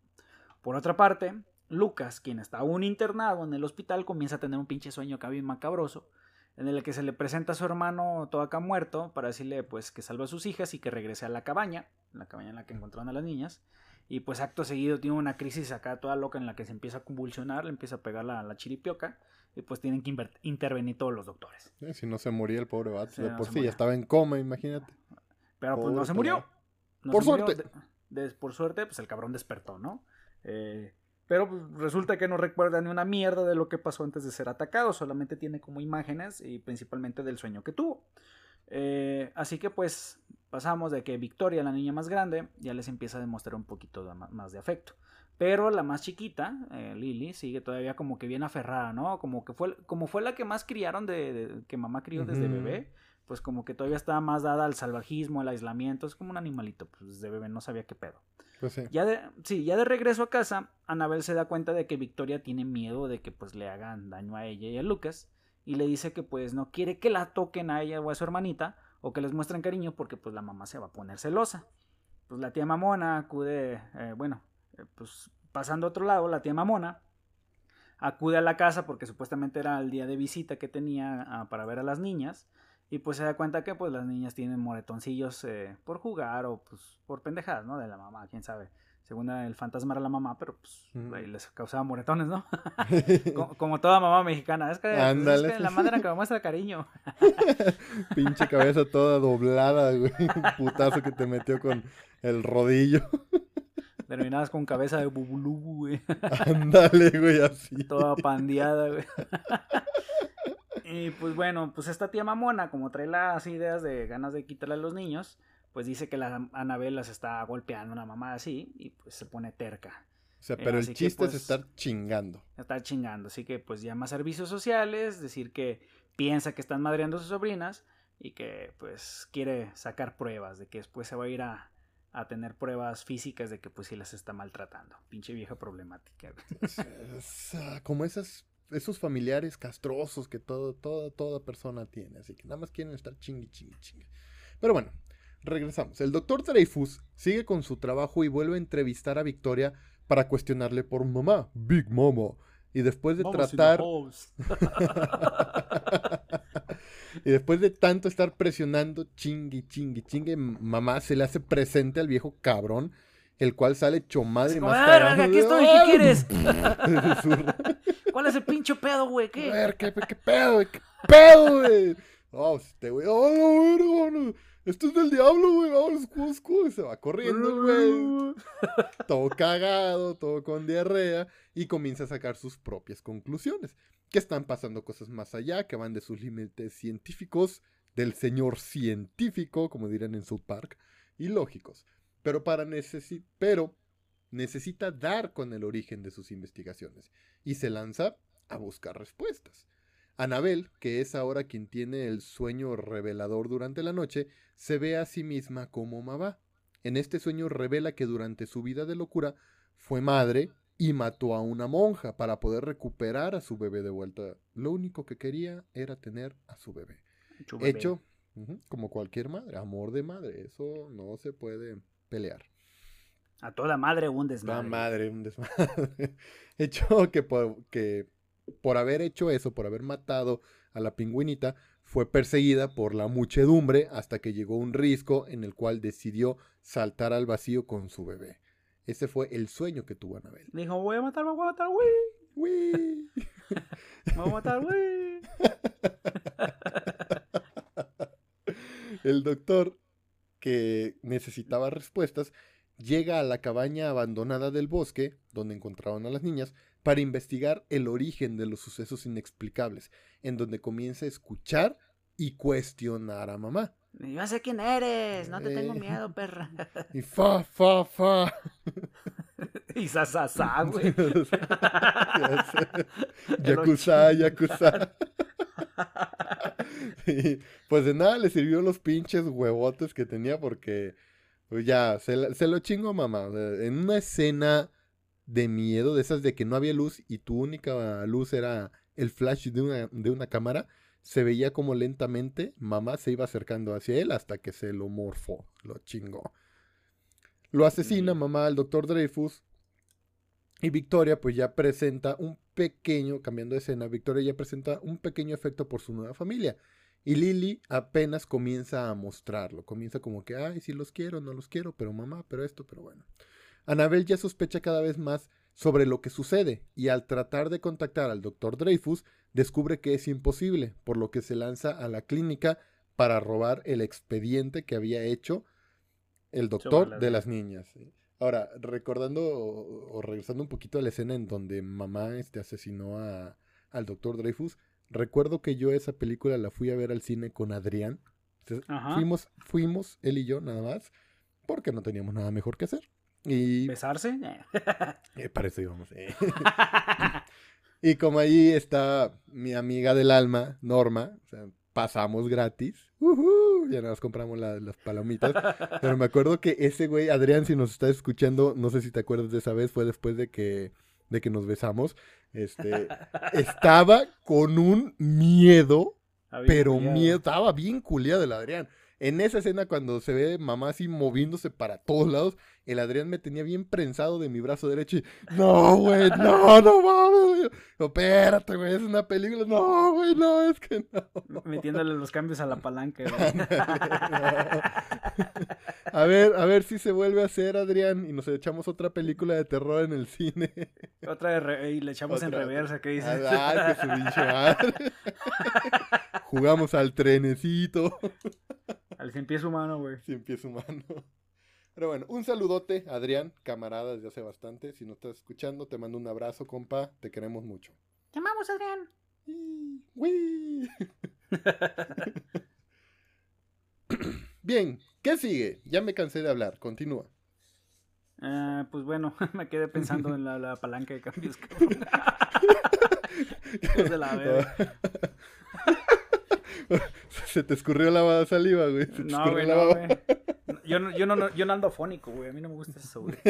Por otra parte, Lucas, quien está aún internado en el hospital, comienza a tener un pinche sueño acá bien macabroso, en el que se le presenta a su hermano todo acá muerto para decirle pues que salve a sus hijas y que regrese a la cabaña, la cabaña en la que encontraron a las niñas. Y pues acto seguido tiene una crisis acá toda loca en la que se empieza a convulsionar, le empieza a pegar la, la chiripioca y pues tienen que intervenir todos los doctores. Eh, si no se moría el pobre vato, Sí, de no por sí moría. ya estaba en coma, imagínate. Pero pues no se murió. Por suerte. De- de- por suerte, pues el cabrón despertó, ¿no? Eh, pero pues, resulta que no recuerda ni una mierda de lo que pasó antes de ser atacado. Solamente tiene como imágenes y principalmente del sueño que tuvo. Eh, así que pues pasamos de que Victoria, la niña más grande, ya les empieza a demostrar un poquito de más de afecto. Pero la más chiquita, eh, Lily, sigue todavía como que bien aferrada, ¿no? Como que fue, como fue la que más criaron de, de- que mamá crió desde bebé, pues como que todavía estaba más dada al salvajismo, al aislamiento, es como un animalito, pues desde bebé no sabía qué pedo. Pues sí. Ya de, sí, ya de regreso a casa, Anabel se da cuenta de que Victoria tiene miedo de que pues le hagan daño a ella y a Lucas y le dice que pues no quiere que la toquen a ella o a su hermanita o que les muestren cariño porque pues la mamá se va a poner celosa. Pues la tía Mamona acude, eh, bueno, eh, pues pasando a otro lado, la tía Mamona acude a la casa porque supuestamente era el día de visita que tenía ah, para ver a las niñas y pues se da cuenta que pues las niñas tienen moretoncillos eh, por jugar o pues por pendejadas, ¿no? De la mamá, quién sabe Según el fantasma era la mamá, pero pues ahí les causaba moretones, ¿no? [laughs] como, como toda mamá mexicana. Es que, pues, es Ándale. que la madre que me muestra cariño. [laughs] Pinche cabeza toda doblada, güey. Un putazo que te metió con el rodillo. Terminabas con cabeza de bubulubu, güey. Ándale, güey, así. Toda pandeada, güey. Y pues bueno, pues esta tía mamona, como trae las ideas de ganas de quitarle a los niños, pues dice que la Anabel las está golpeando una mamá así y pues se pone terca. O sea, Eh, pero el que, chiste pues, es estar chingando. Está chingando. Así que pues llama a servicios sociales, decir que piensa que están madreando a sus sobrinas y que pues quiere sacar pruebas de que después se va a ir a, a tener pruebas físicas de que pues sí las está maltratando. Pinche vieja problemática. Es- [laughs] es, como esas, esos familiares castrosos que todo, toda, toda persona tiene. Así que nada más quieren estar chingui, chingui, chingui. Pero bueno, regresamos. El doctor Dreyfus sigue con su trabajo y vuelve a entrevistar a Victoria para cuestionarle por mamá, Big Mama. Y después de Vamos, tratar... [laughs] Y después de tanto estar presionando, chingui, chingui, chingue, mamá se le hace presente al viejo cabrón, el cual sale hecho madre Así y como, más "A ver, cagado aquí estoy, ¿qué quieres? [laughs] [laughs] ¿Cuál es el pinche pedo, güey? A ¿Qué? ver, ¿qué, qué pedo, güey? ¿Qué pedo, güey? [laughs] Oh, este güey, oh, no, no, no, esto es del diablo, güey, vamos, Cusco, y se va corriendo el güey, [laughs] todo cagado, todo con diarrea, y comienza a sacar sus propias conclusiones, que están pasando cosas más allá, que van de sus límites científicos, del señor científico, como dirán en South Park, y lógicos, pero para necesi pero necesita dar con el origen de sus investigaciones, y se lanza a buscar respuestas. Anabel, que es ahora quien tiene el sueño revelador durante la noche, se ve a sí misma como mamá. En este sueño revela que durante su vida de locura fue madre y mató a una monja para poder recuperar a su bebé de vuelta. Lo único que quería era tener a su bebé. Hecho como cualquier madre, amor de madre, eso no se puede pelear. A toda madre un La desmadre. madre, un desmadre. [laughs] Hecho que por, que por haber hecho eso, por haber matado a la pingüinita, fue perseguida por la muchedumbre hasta que llegó un risco en el cual decidió saltar al vacío con su bebé. Ese fue el sueño que tuvo Anabel. Dijo, voy a matar, [laughs] me voy a matar, güey. Me voy a matar, güey. El doctor, que necesitaba respuestas, llega a la cabaña abandonada del bosque, donde encontraban a las niñas, para investigar el origen de los sucesos inexplicables, en donde comienza a escuchar y cuestionar a mamá. Yo sé quién eres, no te tengo Eh. miedo, perra. [laughs] Y fa, fa, fa. [laughs] Y sa, sa, sa, güey. [laughs] Yakuza, yakuza. Y, pues de nada le sirvió los pinches huevotes que tenía porque ya se, lo chingó mamá. En una escena de miedo, de esas de que no había luz y tu única luz era el flash de una, de una cámara, se veía como lentamente mamá se iba acercando hacia él hasta que se lo morfó, lo chingó. Lo asesina Mm. mamá al doctor Dreyfus y Victoria pues ya presenta un pequeño, cambiando de escena, Victoria ya presenta un pequeño efecto por su nueva familia. Y Lily apenas comienza a mostrarlo, comienza como que, ay, sí los quiero, no los quiero, pero mamá, pero esto, pero bueno. Anabel ya sospecha cada vez más sobre lo que sucede y al tratar de contactar al doctor Dreyfus descubre que es imposible, por lo que se lanza a la clínica para robar el expediente que había hecho el doctor de las niñas. Ahora, recordando o, o regresando un poquito a la escena en donde mamá este, asesinó a, al doctor Dreyfus, recuerdo que yo esa película la fui a ver al cine con Adrián. Entonces, fuimos, fuimos, él y yo nada más, porque no teníamos nada mejor que hacer. Y ¿Besarse? [laughs] eh, para eso íbamos. eh. [laughs] y como ahí está mi amiga del alma, Norma, o sea, pasamos gratis. Ujú, ya nos compramos la- las palomitas. Pero me acuerdo que ese güey, Adrián, si nos estás escuchando, no sé si te acuerdas de esa vez, fue después de que, de que nos besamos. Este, estaba con un miedo, Había pero miedo, estaba bien culiado el Adrián. En esa escena, cuando se ve mamá así moviéndose para todos lados, el Adrián me tenía bien prensado de mi brazo derecho y, no, güey, no, no mames, güey. Espérate, güey, es una película. No, güey, no, es que no. Metiéndole los cambios a la palanca, güey. A ver, a ver si se vuelve a hacer, Adrián, y nos echamos otra película de terror en el cine. Otra de re- y le echamos en reversa, ¿qué dices? Ay, que su madre. [laughs] Jugamos al trenecito. Al cien pies humano, güey. Sin pies humano. [laughs] Pero bueno, un saludote, Adrián, camarada desde hace bastante. Si no estás escuchando, te mando un abrazo, compa. Te queremos mucho. Te amamos, Adrián. ¡Uy! ¡Uy! [laughs] [laughs] Bien, ¿qué sigue? Ya me cansé de hablar, continúa. Ah, pues bueno, me quedé pensando en la, la palanca de cambios. de la verga. [laughs] Se te escurrió la saliva, güey. Se te No, güey, no, güey. Yo no, yo, no, yo no ando afónico, güey. A mí no me gusta eso, güey. [laughs]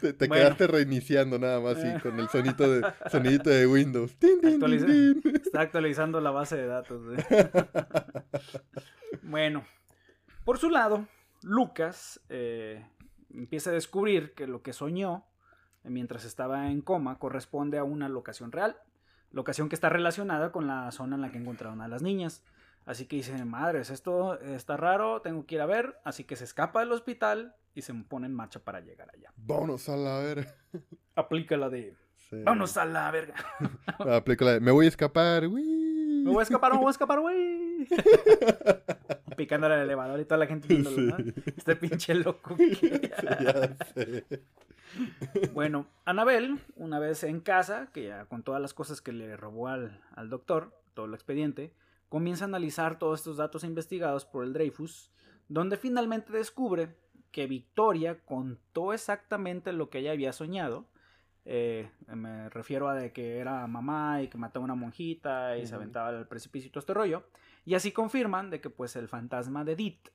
Te, te Bueno. quedaste reiniciando nada más, sí, con el sonito de, sonidito de Windows. Tin, tin, Actualiza- tin. Está actualizando la base de datos, güey. [laughs] Bueno, por su lado, Lucas eh, empieza a descubrir que lo que soñó mientras estaba en coma corresponde a una locación real. Locación que está relacionada con la zona en la que encontraron a las niñas. Así que dice, madres, esto está raro, tengo que ir a ver. Así que se escapa del hospital y se pone en marcha para llegar allá. Vámonos a la verga. Aplica la de, Sí. vámonos a la verga. [laughs] Aplica la de, me voy a escapar. uy. Me voy a escapar, me voy a escapar, güey. [laughs] Picándole al elevador y toda la gente viéndolo, ¿no? Sí. Este pinche loco. [laughs] Sí, ya sé. [laughs] Bueno, Anabel, una vez en casa, que ya con todas las cosas que le robó al, al doctor, todo el expediente, comienza a analizar todos estos datos investigados por el Dreyfus, donde finalmente descubre que Victoria contó exactamente lo que ella había soñado. Eh, me refiero a de que era mamá y que mató a una monjita y se aventaba al precipicio y todo este rollo. Y así confirman de que pues el fantasma de Edith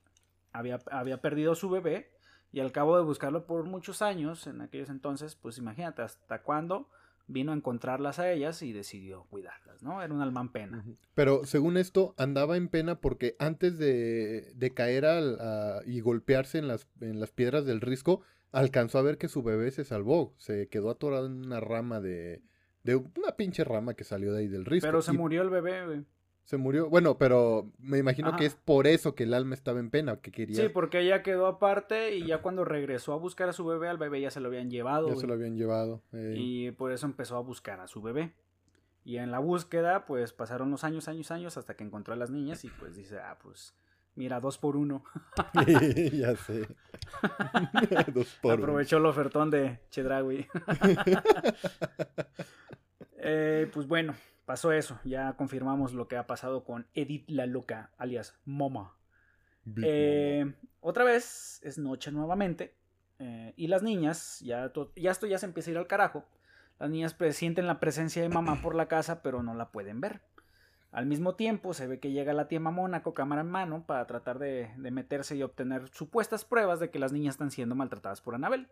había, había perdido su bebé y al cabo de buscarlo por muchos años, en aquellos entonces, pues imagínate hasta cuándo vino a encontrarlas a ellas y decidió cuidarlas, ¿no? Era un alma en pena. Pero según esto, andaba en pena porque antes de, de caer al- a- y golpearse en las, en las piedras del risco, alcanzó a ver que su bebé se salvó. Se quedó atorado en una rama de. de una pinche rama que salió de ahí del risco. Pero se y murió el bebé, güey. Se murió. Bueno, pero me imagino Ajá. que es por eso que el alma estaba en pena, que quería. Sí, porque ella quedó aparte y ya cuando regresó a buscar a su bebé, al bebé ya se lo habían llevado. ya güey. se lo habían llevado. eh. Y por eso empezó a buscar a su bebé. Y en la búsqueda, pues pasaron los años, años, años hasta que encontró a las niñas y pues dice, ah, pues mira, dos por uno. [laughs] ya sé. [laughs] Dos por uno. Aprovechó el ofertón de Chedraui. [laughs] Eh, pues bueno, pasó eso. Ya confirmamos lo que ha pasado con Edith la Loca, alias Moma. Eh, otra vez es noche nuevamente. eh, y las niñas, ya, to- ya esto ya se empieza a ir al carajo. Las niñas sienten la presencia de mamá por la casa, pero no la pueden ver. Al mismo tiempo se ve que llega la tía mamona con cámara en mano para tratar de, de meterse y obtener supuestas pruebas de que las niñas están siendo maltratadas por Anabel.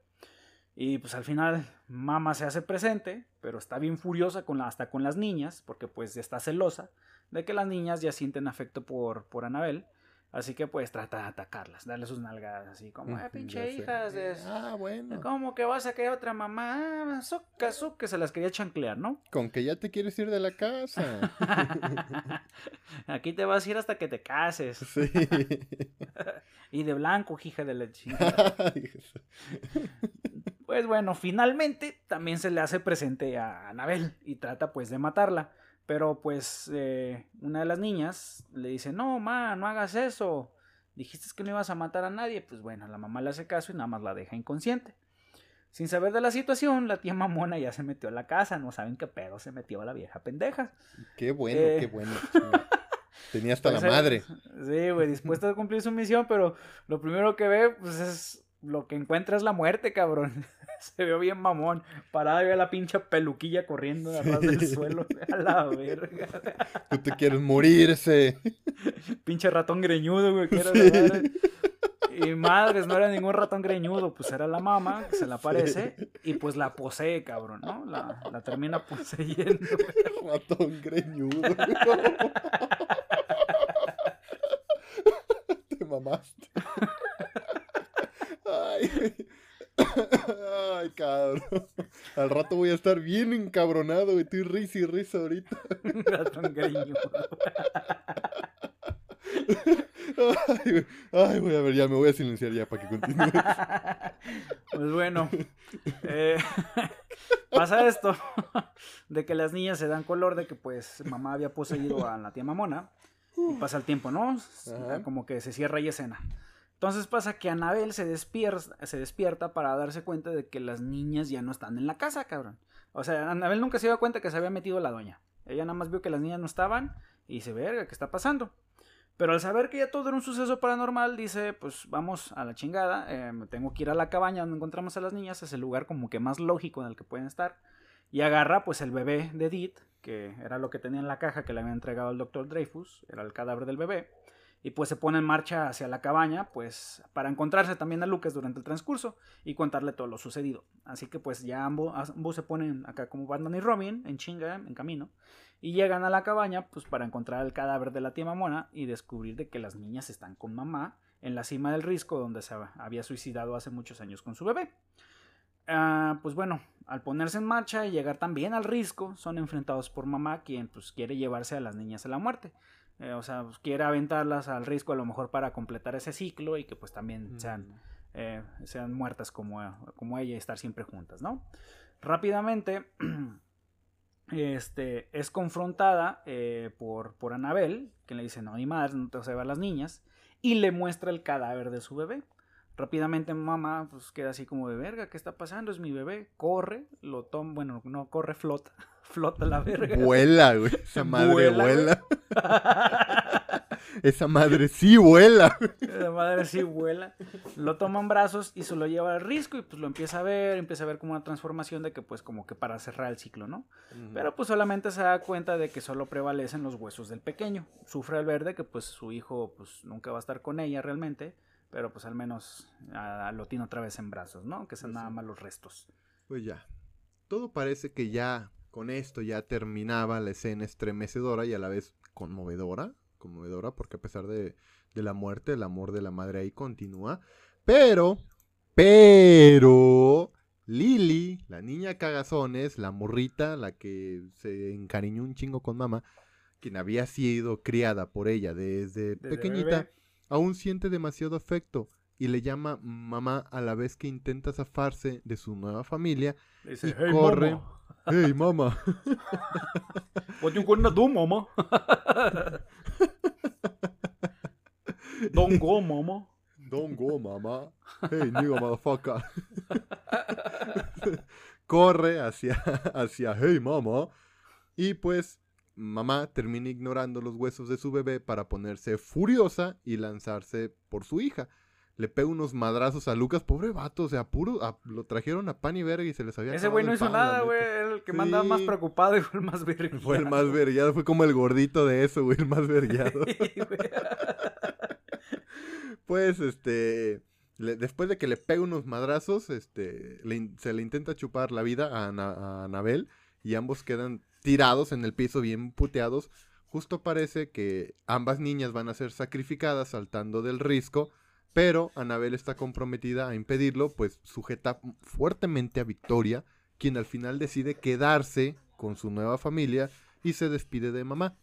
Y pues al final mamá se hace presente, pero está bien furiosa con la, hasta con las niñas, porque pues está celosa de que las niñas ya sienten afecto por, por Anabel. Así que pues trata de atacarlas, darle sus nalgadas así como, Ujú, pinche ya hijas de... Ah, bueno. ¿Cómo que vas a querer otra mamá? Soca, soca, se las quería chanclear, ¿no? Con que ya te quieres ir de la casa. [laughs] Aquí te vas a ir hasta que te cases. Sí. [laughs] Y de blanco, hija de la chingada. [laughs] Pues bueno, finalmente también se le hace presente a Anabel y trata pues de matarla. Pero pues eh, una de las niñas le dice, no, ma, no hagas eso. Dijiste que no ibas a matar a nadie. Pues bueno, la mamá le hace caso y nada más la deja inconsciente. Sin saber de la situación, la tía mamona ya se metió a la casa. No saben qué pedo se metió a la vieja pendeja. Qué bueno, Eh. qué bueno. [laughs] Tenía hasta Pues, la eh, madre. Sí, güey, dispuesta a cumplir su misión, pero lo primero que ve, pues es lo que encuentra es la muerte, cabrón. [laughs] Se vio bien mamón. Parada y ve a la pinche peluquilla corriendo a ras del suelo. [laughs] A la verga. [laughs] Tú te quieres morirse. Pinche ratón greñudo, güey. que era Sí. la madre. Y madres, no era ningún ratón greñudo, pues era la mamá que se le aparece y pues la posee, cabrón, ¿no? La, la termina poseyendo. Ratón greñudo. Te mamaste. Ay. [coughs] Ay, cabrón. Al rato voy a estar bien encabronado, güey. Estoy risa y risa ahorita. [laughs] ratón. Ay, güey. Ay, güey, a ver, ya me voy a silenciar ya para que continúe. Pues bueno, eh, pasa esto de que las niñas se dan color de que pues mamá había poseído a la tía Mamona y pasa el tiempo, ¿no? Ajá. Como que se cierra y escena. Entonces pasa que Anabel se despierta, para darse cuenta de que las niñas ya no están en la casa, cabrón. O sea, Anabel nunca se dio cuenta que se había metido la doña. Ella nada más vio que las niñas no estaban y se verga, ¿qué está pasando? Pero al saber que ya todo era un suceso paranormal, dice, pues vamos a la chingada, eh, tengo que ir a la cabaña donde encontramos a las niñas, es el lugar como que más lógico en el que pueden estar. Y agarra pues el bebé de Edith, que era lo que tenía en la caja que le había entregado el doctor Dreyfus, era el cadáver del bebé. Y pues se pone en marcha hacia la cabaña, pues para encontrarse también a Lucas durante el transcurso y contarle todo lo sucedido. Así que pues ya ambos, se ponen acá como Batman y Robin, en chinga, en camino. Y llegan a la cabaña pues para encontrar el cadáver de la tía Mamona y descubrir de que las niñas están con mamá en la cima del risco donde se había suicidado hace muchos años con su bebé. Ah, pues bueno, al ponerse en marcha y llegar también al risco, son enfrentados por mamá quien pues quiere llevarse a las niñas a la muerte. Eh, o sea, pues, quiere aventarlas al risco a lo mejor para completar ese ciclo y que pues también sean, eh, sean muertas como, como ella y estar siempre juntas, ¿no? Rápidamente [clears throat] este, es confrontada eh, por, por Anabel, que le dice, no, ni madre, no te vas a llevar las niñas, y le muestra el cadáver de su bebé. Rápidamente mamá pues queda así como de verga, ¿qué está pasando? Es mi bebé, corre, lo toma, bueno, no corre, flota, [laughs] flota la verga. Vuela, güey. Esa [laughs] madre Vuela. [laughs] Esa madre sí vuela. La madre sí vuela. Lo toma en brazos y se lo lleva al risco y pues lo empieza a ver, empieza a ver como una transformación de que pues como que para cerrar el ciclo, ¿no? Pero pues solamente se da cuenta de que solo prevalecen los huesos del pequeño. Sufre al ver de que pues su hijo pues nunca va a estar con ella realmente, pero pues al menos lo tiene otra vez en brazos, ¿no? Que sean nada más los restos. Pues ya. Todo parece que ya con esto ya terminaba la escena estremecedora y a la vez conmovedora. Conmovedora porque a pesar de, de la muerte, el amor de la madre ahí continúa. Pero, pero, Lily, la niña cagazones, la morrita, la que se encariñó un chingo con mamá, quien había sido criada por ella desde, Desde pequeñita, bebé. aún siente demasiado afecto y le llama mamá a la vez que intenta zafarse de su nueva familia. Dice, Y "Hey, corre. mama, [laughs] ¡Hey, mamá! what you gonna do, mama? Don't go, mama. Don't go, mamá. Hey, nigga, motherfucker. [laughs] Corre hacia, hacia Hey, mamá. Y pues, mamá termina ignorando los huesos de su bebé para ponerse furiosa y lanzarse por su hija. Le pega unos madrazos a Lucas, pobre vato, o sea, puro, a- lo trajeron a pan y verga y se les había Ese güey no hizo pan, nada, güey. Era el que me andaba más Sí. preocupado y fue el más virgen. Fue el más vergueado, fue como el gordito de eso, güey, el más vergueado. [laughs] [laughs] Pues, este, le- después de que le pega unos madrazos, este, le se le intenta chupar la vida a, Ana- a Anabel y ambos quedan tirados en el piso bien puteados. Justo parece que ambas niñas van a ser sacrificadas saltando del risco, pero Anabel está comprometida a impedirlo, pues sujeta fuertemente a Victoria, quien al final decide quedarse con su nueva familia y se despide de mamá.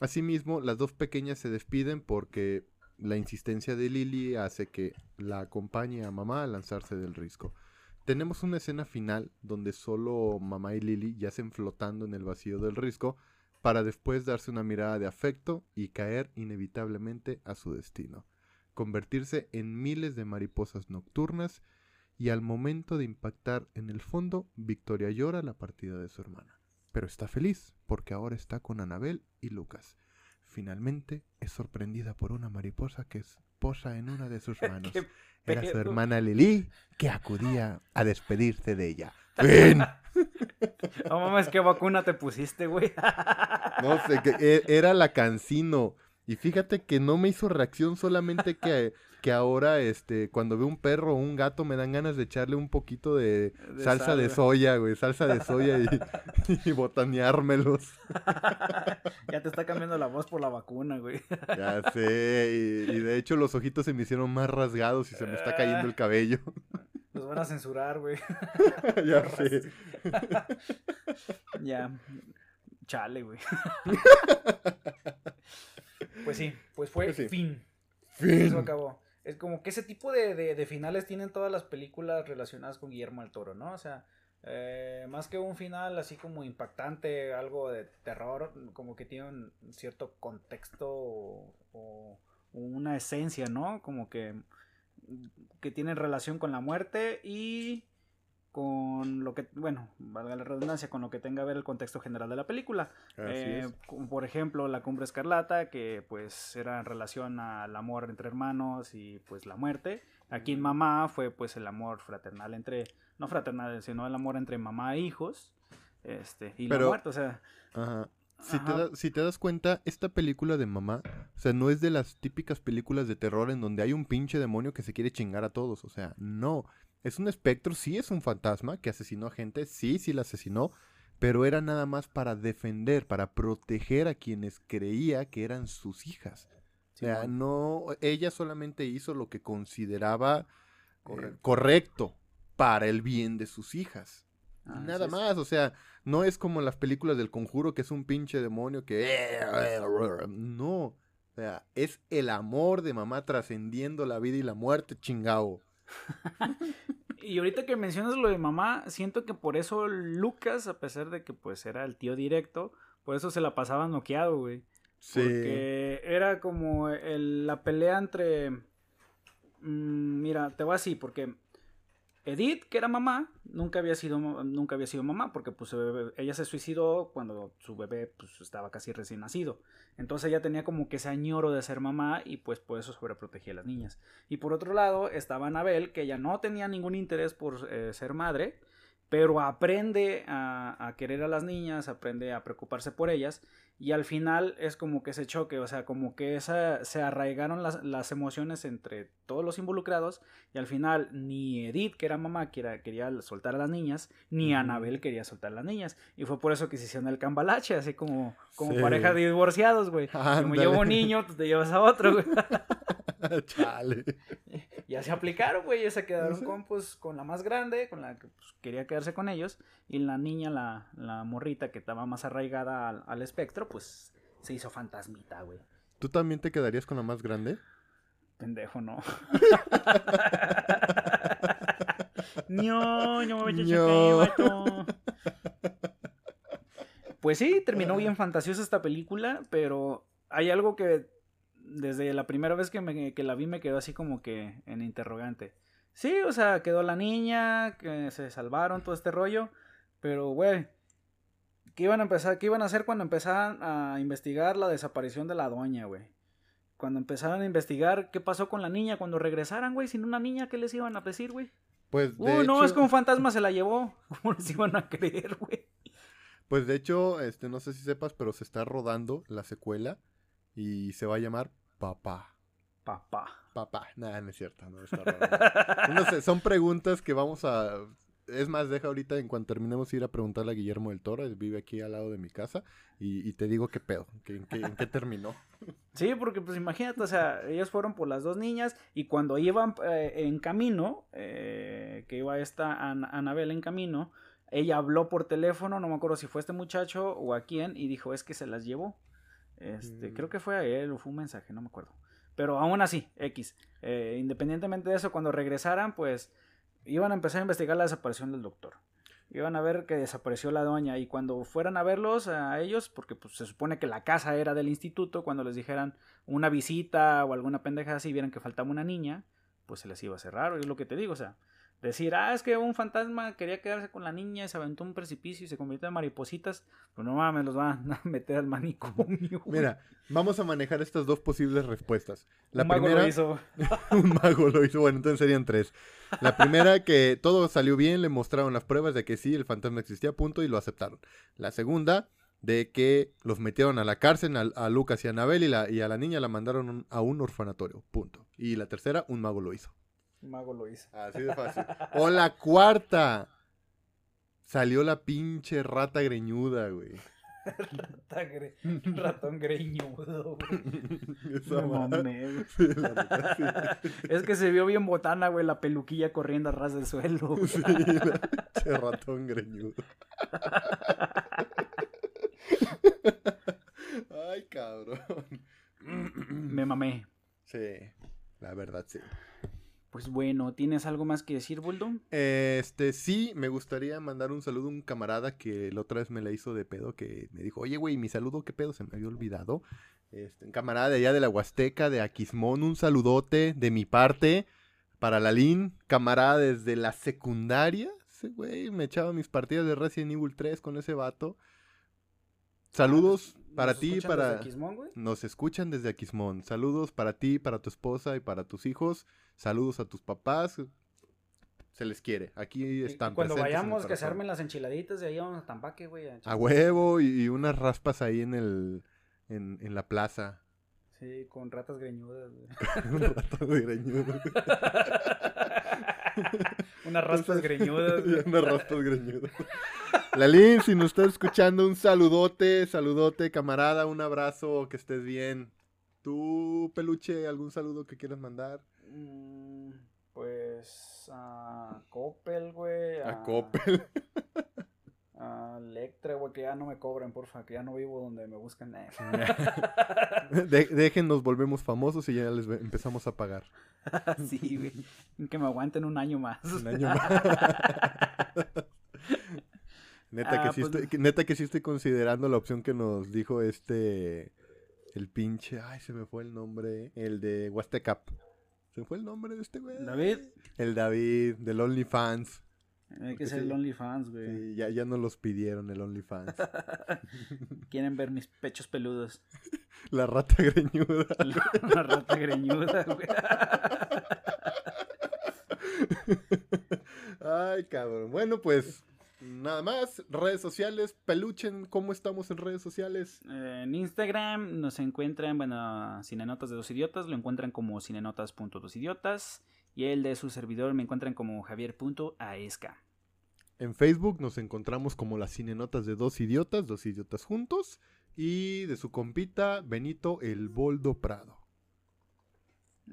Asimismo, las dos pequeñas se despiden porque la insistencia de Lily hace que la acompañe a mamá a lanzarse del risco. Tenemos una escena final donde solo mamá y Lily yacen flotando en el vacío del risco para después darse una mirada de afecto y caer inevitablemente a su destino, convertirse en miles de mariposas nocturnas y al momento de impactar en el fondo, Victoria llora la partida de su hermana, pero está feliz porque ahora está con Anabel y Lucas. Finalmente es sorprendida por una mariposa que es- posa en una de sus [laughs] manos. Era su hermana Lili que acudía a despedirse de ella. [laughs] ¡Fin! No mames, ¿qué vacuna te pusiste, güey? No sé, que e- era la cancino. Y fíjate que no me hizo reacción solamente que, que ahora, este, cuando veo un perro o un gato me dan ganas de echarle un poquito de, De salsa sal, de soya, güey, salsa de soya y, [laughs] y botaneármelos. [laughs] ya te está cambiando la voz por la vacuna, güey. Ya sé, y, y de hecho los ojitos se me hicieron más rasgados y se me está cayendo el cabello. [laughs] Nos van a censurar, güey. ya sé. Ya. Chale, güey. Pues sí, pues fue Pues sí. fin. Fin. Eso acabó. Es como que ese tipo de, de- de finales tienen todas las películas relacionadas con Guillermo del Toro, ¿no? O sea, eh, más que un final así como impactante, algo de terror, como que tiene un cierto contexto o, o una esencia, ¿no? Como que, que tiene relación con la muerte y con lo que, bueno, valga la redundancia, con lo que tenga que ver el contexto general de la película. Eh, por ejemplo, La Cumbre Escarlata, que pues era en relación al amor entre hermanos y pues la muerte. Aquí en Mamá fue pues el amor fraternal entre, no fraternal, sino el amor entre mamá e hijos. Este, y la muerte, o sea, Ajá. Si te, da- si te das cuenta, esta película de mamá, o sea, no es de las típicas películas de terror en donde hay un pinche demonio que se quiere chingar a todos. O sea, no. Es un espectro, sí es un fantasma que asesinó a gente, sí, sí la asesinó, pero era nada más para defender, para proteger a quienes creía que eran sus hijas. O sea, no, ella solamente hizo lo que consideraba eh, Correcto. para el bien de sus hijas. Nada más, o sea, no es como en las películas del conjuro que es un pinche demonio que... No, o sea, es el amor de mamá trascendiendo la vida y la muerte, chingao. [laughs] Y ahorita que mencionas lo de mamá, siento que por eso Lucas, a pesar de que pues era el tío directo, por eso se la pasaba noqueado, güey. Sí. Porque era como el- la pelea entre. mm, mira, te voy así, porque Edith, que era mamá, nunca había sido, nunca había sido mamá, porque pues ella se suicidó cuando su bebé pues, estaba casi recién nacido. Entonces ella tenía como que ese añoro de ser mamá y pues por eso sobreprotegía a las niñas. Y por otro lado estaba Anabel, que ella no tenía ningún interés por eh, ser madre, pero aprende a querer a las niñas, aprende a preocuparse por ellas y al final es como que ese choque, o sea, como que esa, se arraigaron las, las emociones entre todos los involucrados y al final ni Edith, que era mamá, que era- quería soltar a las niñas, ni. Anabel quería soltar a las niñas y fue por eso que se hicieron el cambalache, así como, como Sí. pareja de divorciados, güey. Como llevo un niño, tú te llevas a otro, güey. [laughs] Chale. Ya se aplicaron, güey, ya se quedaron con, pues, con la más grande, con la que pues, quería quedarse con ellos, y la niña, la, la morrita que estaba más arraigada al, al espectro, pues se hizo fantasmita, güey. ¿Tú también te quedarías con la más grande? Pendejo, no. no, no, a No. Pues sí, terminó bien fantasiosa esta película, pero hay algo que desde la primera vez que, me- que la vi me quedó así como que en interrogante. Sí, o sea, quedó la niña, que se salvaron, todo este rollo, pero güey, ¿qué iban a empezar, qué iban a hacer cuando empezaran a investigar la desaparición de la doña, güey? Cuando empezaran a investigar qué pasó con la niña cuando regresaran, güey, sin una niña, ¿qué les iban a decir, güey? Pues de Uh, no, hecho- es que un fantasma se la llevó. [laughs] ¿Cómo les iban a creer, güey? Pues de hecho, este, no sé si sepas, pero se está rodando la secuela y se va a llamar Papá. Papá. Papá. Nada, no es cierto, no está rodando. [laughs] No sé, son preguntas que vamos a... Es más, deja ahorita, en cuanto terminemos, ir a preguntarle a Guillermo del Toro, él vive aquí al lado de mi casa, y, y te digo qué pedo, que- en, qué, en qué terminó. [laughs] Sí, porque pues imagínate, o sea, ellos fueron por las dos niñas y cuando iban eh, en camino, eh, que iba esta An Anabel en camino, ella habló por teléfono, no me acuerdo si fue este muchacho o a quién, y dijo, es que se las llevó. Este, Mm. creo que fue a él o fue un mensaje, no me acuerdo. Pero aún así, X. Eh, independientemente de eso, cuando regresaran, pues iban a empezar a investigar la desaparición del doctor. Iban a ver que desapareció la doña y cuando fueran a verlos a ellos, porque pues se supone que la casa era del instituto, cuando les dijeran una visita o alguna pendeja así, vieran que faltaba una niña, pues se les iba a cerrar, es lo que te digo, o sea, decir, ah, es que un fantasma quería quedarse con la niña y se aventó un precipicio y se convirtió en maripositas, pues no mames, los van a [laughs] meter al manicomio. güey. Mira, vamos a manejar estas dos posibles respuestas. La Un mago primera, lo hizo. [laughs] un mago lo hizo, bueno, entonces serían tres. La primera, que todo salió bien, le mostraron las pruebas de que sí, el fantasma existía, punto, y lo aceptaron. La segunda, de que los metieron a la cárcel, a, a Lucas y a Anabel, y, la, y a la niña la mandaron un- a un orfanatorio, punto. Y la tercera, un mago lo hizo. Un mago lo hizo. Así de fácil. O la cuarta, salió la pinche rata greñuda, güey. [laughs] Rata gre- Ratón greñudo, güey. [laughs] Esa Me madre. mamé, güey. Sí, la neta, sí. Es que se vio bien botana, güey, la peluquilla corriendo a ras del suelo. güey. Sí, la ratón greñudo. Ay, cabrón. Me mamé. Sí. La verdad, sí. Pues bueno, ¿tienes algo más que decir, Buldo? Este, sí, me gustaría mandar un saludo a un camarada que la otra vez me la hizo de pedo, que me dijo, oye, güey, mi saludo, ¿qué pedo? Se me había olvidado. Este, un camarada de allá de la Huasteca, de Aquismón, un saludote de mi parte para Lalín, camarada desde la secundaria. Güey me echaba mis partidas de Resident Evil 3 con ese vato. Saludos para ¿Nos ti, para... desde Quismón, güey? Nos escuchan desde Aquismón. Saludos para ti, para tu esposa y para tus hijos. Saludos a tus papás. Se les quiere. Aquí Y- y están. Cuando vayamos, que se armen las enchiladitas, de ahí vamos a Tampaque, güey. a A huevo y, y unas raspas ahí en el en, en la plaza. Sí, con ratas greñudas, güey. [laughs] Un rato de greñudo. [laughs] [laughs] Unas raspas greñudas. Unas raspas greñudas. Lalín, si nos estás escuchando, un saludote, saludote, camarada, un abrazo, que estés bien. ¿Tú, peluche, algún saludo que quieras mandar? Mm, Pues a Coppel, güey. A Coppel. [laughs] A Electra, güey, que ya no me cobren, porfa, que ya no vivo donde me buscan. eh. [laughs] De- dejen, nos volvemos famosos y ya les empezamos a pagar. [laughs] sí, güey. Que me aguanten un año más. Un año más. [laughs] neta, que Ah, sí pues- estoy, neta que sí estoy considerando la opción que nos dijo este. El pinche. Ay, se me fue el nombre. El de Huastecap. ¿Se me fue el nombre de este güey? David. El David, del OnlyFans. Hay que ser sí. el OnlyFans, güey. Sí, ya, ya nos los pidieron el OnlyFans. [laughs] Quieren ver mis pechos peludos. [laughs] La rata greñuda. [laughs] Una rata greñuda, güey. Ay, cabrón. Bueno, pues. Nada más. Redes sociales. Peluchen, ¿cómo estamos en redes sociales? Eh, En Instagram nos encuentran, bueno, Cinenotas de dos idiotas, lo encuentran como cinenotas.dosidiotas y el de su servidor me encuentran como javier.aesca. En Facebook nos encontramos como las cinenotas de dos idiotas, dos idiotas juntos. Y de su compita, Benito el Boldo Prado.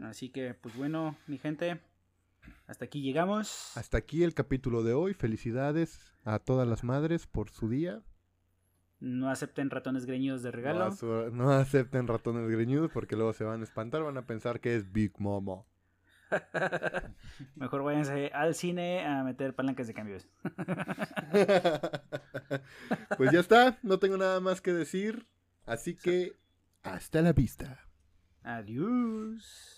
Así que, pues bueno, mi gente, hasta aquí llegamos. Hasta aquí el capítulo de hoy. Felicidades a todas las madres por su día. No acepten ratones greñudos de regalo. No, no acepten ratones greñudos porque luego se van a espantar. Van a pensar que es Big Momo. [laughs] Mejor váyanse al cine a meter palancas de cambios. [laughs] pues ya está. No tengo nada más que decir. Así que hasta la vista. Adiós.